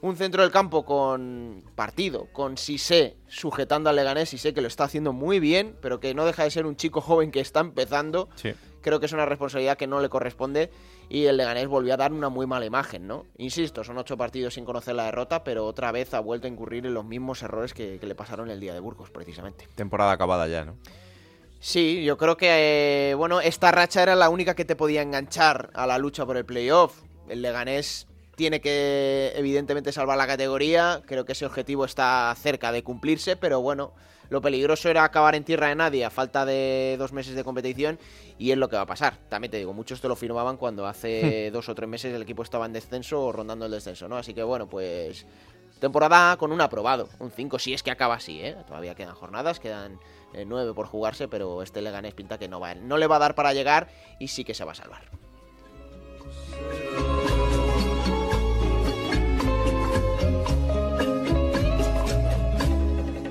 un centro del campo con partido, con Sisé sujetando al Leganés, sé que lo está haciendo muy bien, pero que no deja de ser un chico joven que está empezando. Creo que es una responsabilidad que no le corresponde y el Leganés volvió a dar una muy mala imagen, ¿no? Insisto, son ocho partidos sin conocer la derrota, pero otra vez ha vuelto a incurrir en los mismos errores que, le pasaron el día de Burgos, precisamente. Temporada acabada ya, ¿no? Sí, yo creo que, eh, bueno, esta racha era la única que te podía enganchar a la lucha por el playoff. El Leganés tiene que, evidentemente, salvar la categoría. Creo que ese objetivo está cerca de cumplirse, pero bueno, lo peligroso era acabar en tierra de nadie a falta de dos meses de competición y es lo que va a pasar. También te digo, muchos te lo firmaban cuando hace dos o tres meses el equipo estaba en descenso o rondando el descenso, ¿no? Así que bueno, pues temporada con un aprobado, un 5 si es que acaba así, ¿eh? Todavía quedan jornadas, quedan eh, nueve por jugarse, pero este Leganés pinta que no va, no le va a dar para llegar y sí que se va a salvar.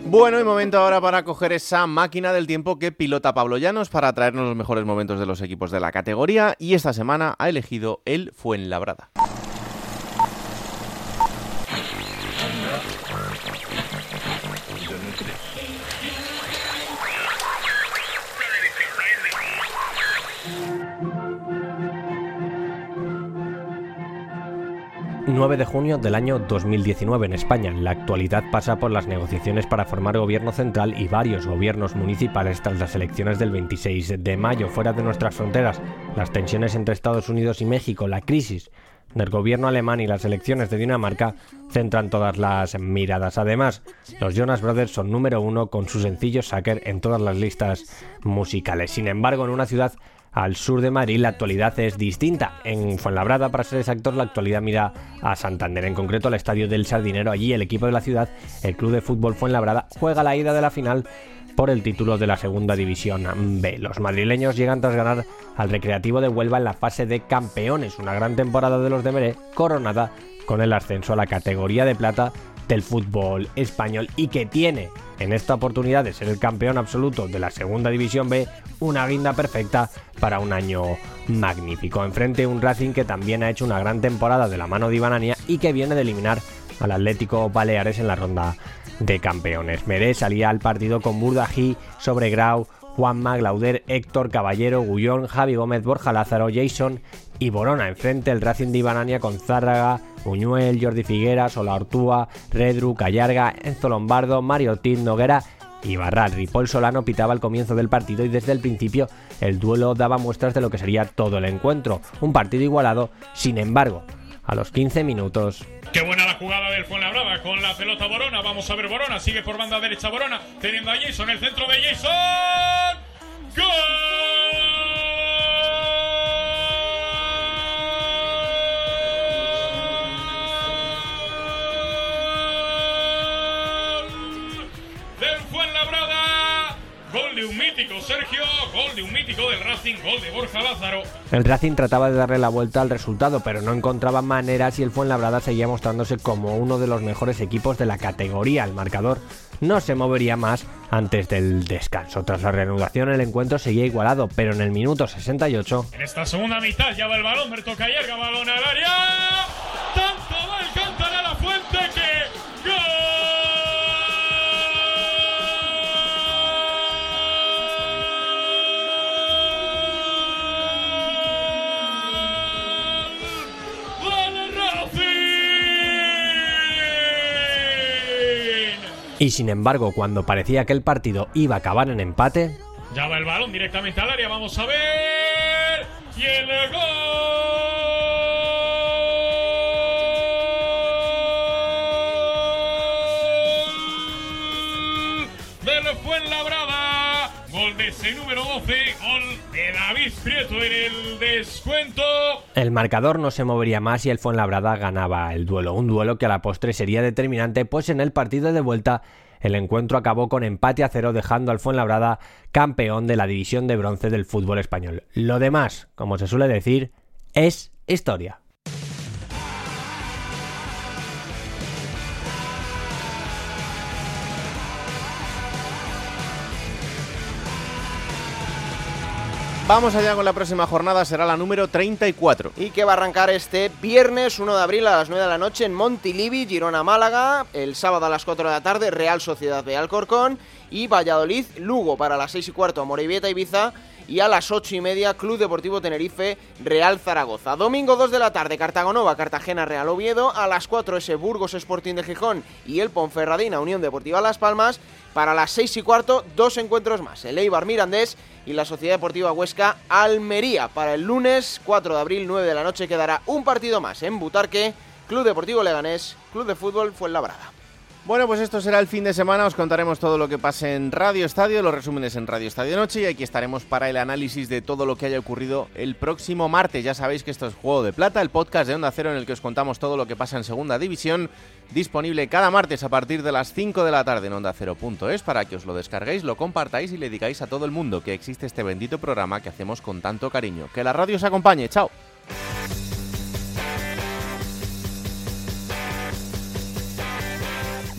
Bueno, y momento ahora para coger esa máquina del tiempo que pilota Pablo Llanos para traernos los mejores momentos de los equipos de la categoría y esta semana ha elegido el Fuenlabrada. 9 de junio del año 2019 en España. La actualidad pasa por las negociaciones para formar gobierno central y varios gobiernos municipales tras las elecciones del 26 de mayo fuera de nuestras fronteras. Las tensiones entre Estados Unidos y México, la crisis del gobierno alemán y las elecciones de Dinamarca centran todas las miradas. Además, los Jonas Brothers son número uno con su sencillo Sacker en todas las listas musicales. Sin embargo, en una ciudad al sur de Madrid la actualidad es distinta. En Fuenlabrada, para ser exactos, la actualidad mira a Santander, en concreto al estadio del Sardinero. Allí el equipo de la ciudad, el Club de Fútbol Fuenlabrada, juega la ida de la final por el título de la Segunda División B. Los madrileños llegan tras ganar al Recreativo de Huelva en la fase de campeones, una gran temporada de los de Meré, coronada con el ascenso a la categoría de plata del fútbol español y que tiene en esta oportunidad de ser el campeón absoluto de la Segunda División B una guinda perfecta para un año magnífico. Enfrente un Racing que también ha hecho una gran temporada de la mano de Ibanania y que viene de eliminar al Atlético Baleares en la ronda de campeones. Meré salía al partido con Burdají sobre Grau, Juanma, Glauder, Héctor, Caballero, Gullón, Javi Gómez, Borja Lázaro, Jason y Borona. Enfrente el Racing de Ibanania con Zárraga, Buñuel, Jordi Figuera, Sola Ortúa, Redru, Callarga, Enzo Lombardo, Mario Ortiz, Noguera y Barral. Ripoll Solano pitaba al comienzo del partido y desde el principio el duelo daba muestras de lo que sería todo el encuentro. Un partido igualado, sin embargo, a los 15 minutos. Qué buena la jugada del Fuenlabrada con la pelota Borona. Vamos a ver Borona. Sigue por banda derecha Borona. Teniendo a Jason. El centro de Jason. ¡Gol! Gol de un mítico Sergio, gol de un mítico del Racing, gol de Borja Lázaro. El Racing trataba de darle la vuelta al resultado, pero no encontraba maneras y el Fuenlabrada seguía mostrándose como uno de los mejores equipos de la categoría. El marcador no se movería más antes del descanso. Tras la reanudación el encuentro seguía igualado, pero en el minuto 68... En esta segunda mitad ya va el balón, Berto Callarga, balón al área. Tanto va el Y sin embargo, cuando parecía que el partido iba a acabar en empate, Ya va el balón directamente al área, vamos a ver. Y el gol Fuenlabrada. Gol de ese número 12, gol de David Prieto en el descuento. el marcador no se movería más y el Fuenlabrada ganaba el duelo. Un duelo que a la postre sería determinante, pues en el partido de vuelta el encuentro acabó con empate a cero, dejando al Fuenlabrada campeón de la división de bronce del fútbol español. Lo demás, como se suele decir, es historia. Vamos allá con la próxima jornada, será la número 34. Y que va a arrancar este viernes 1 de abril a las 9 de la noche en Montilivi, Girona, Málaga. El sábado a las 4 de la tarde, Real Sociedad de Alcorcón. Y Valladolid, Lugo para las 6 y cuarto, Morevieta, Ibiza. Y a las 8 y media, Club Deportivo Tenerife, Real Zaragoza. Domingo 2 de la tarde, Cartagonova, Cartagena, Real Oviedo. A las 4 ese Burgos Sporting de Gijón y el Ponferradina, Unión Deportiva Las Palmas. Para las 6 y cuarto, dos encuentros más. El Eibar Mirandés y la Sociedad Deportiva Huesca Almería. Para el lunes 4 de abril, 9 de la noche, quedará un partido más en Butarque, Club Deportivo Leganés, Club de Fútbol Fuenlabrada. Bueno, pues esto será el fin de semana. Os contaremos todo lo que pase en Radio Estadio, los resúmenes en Radio Estadio Noche y aquí estaremos para el análisis de todo lo que haya ocurrido el próximo martes. Ya sabéis que esto es Juego de Plata, el podcast de Onda Cero en el que os contamos todo lo que pasa en Segunda División, disponible cada martes a partir de las 5 de la tarde en Onda Cero.es para que os lo descarguéis, lo compartáis y le digáis a todo el mundo que existe este bendito programa que hacemos con tanto cariño. Que la radio os acompañe. Chao.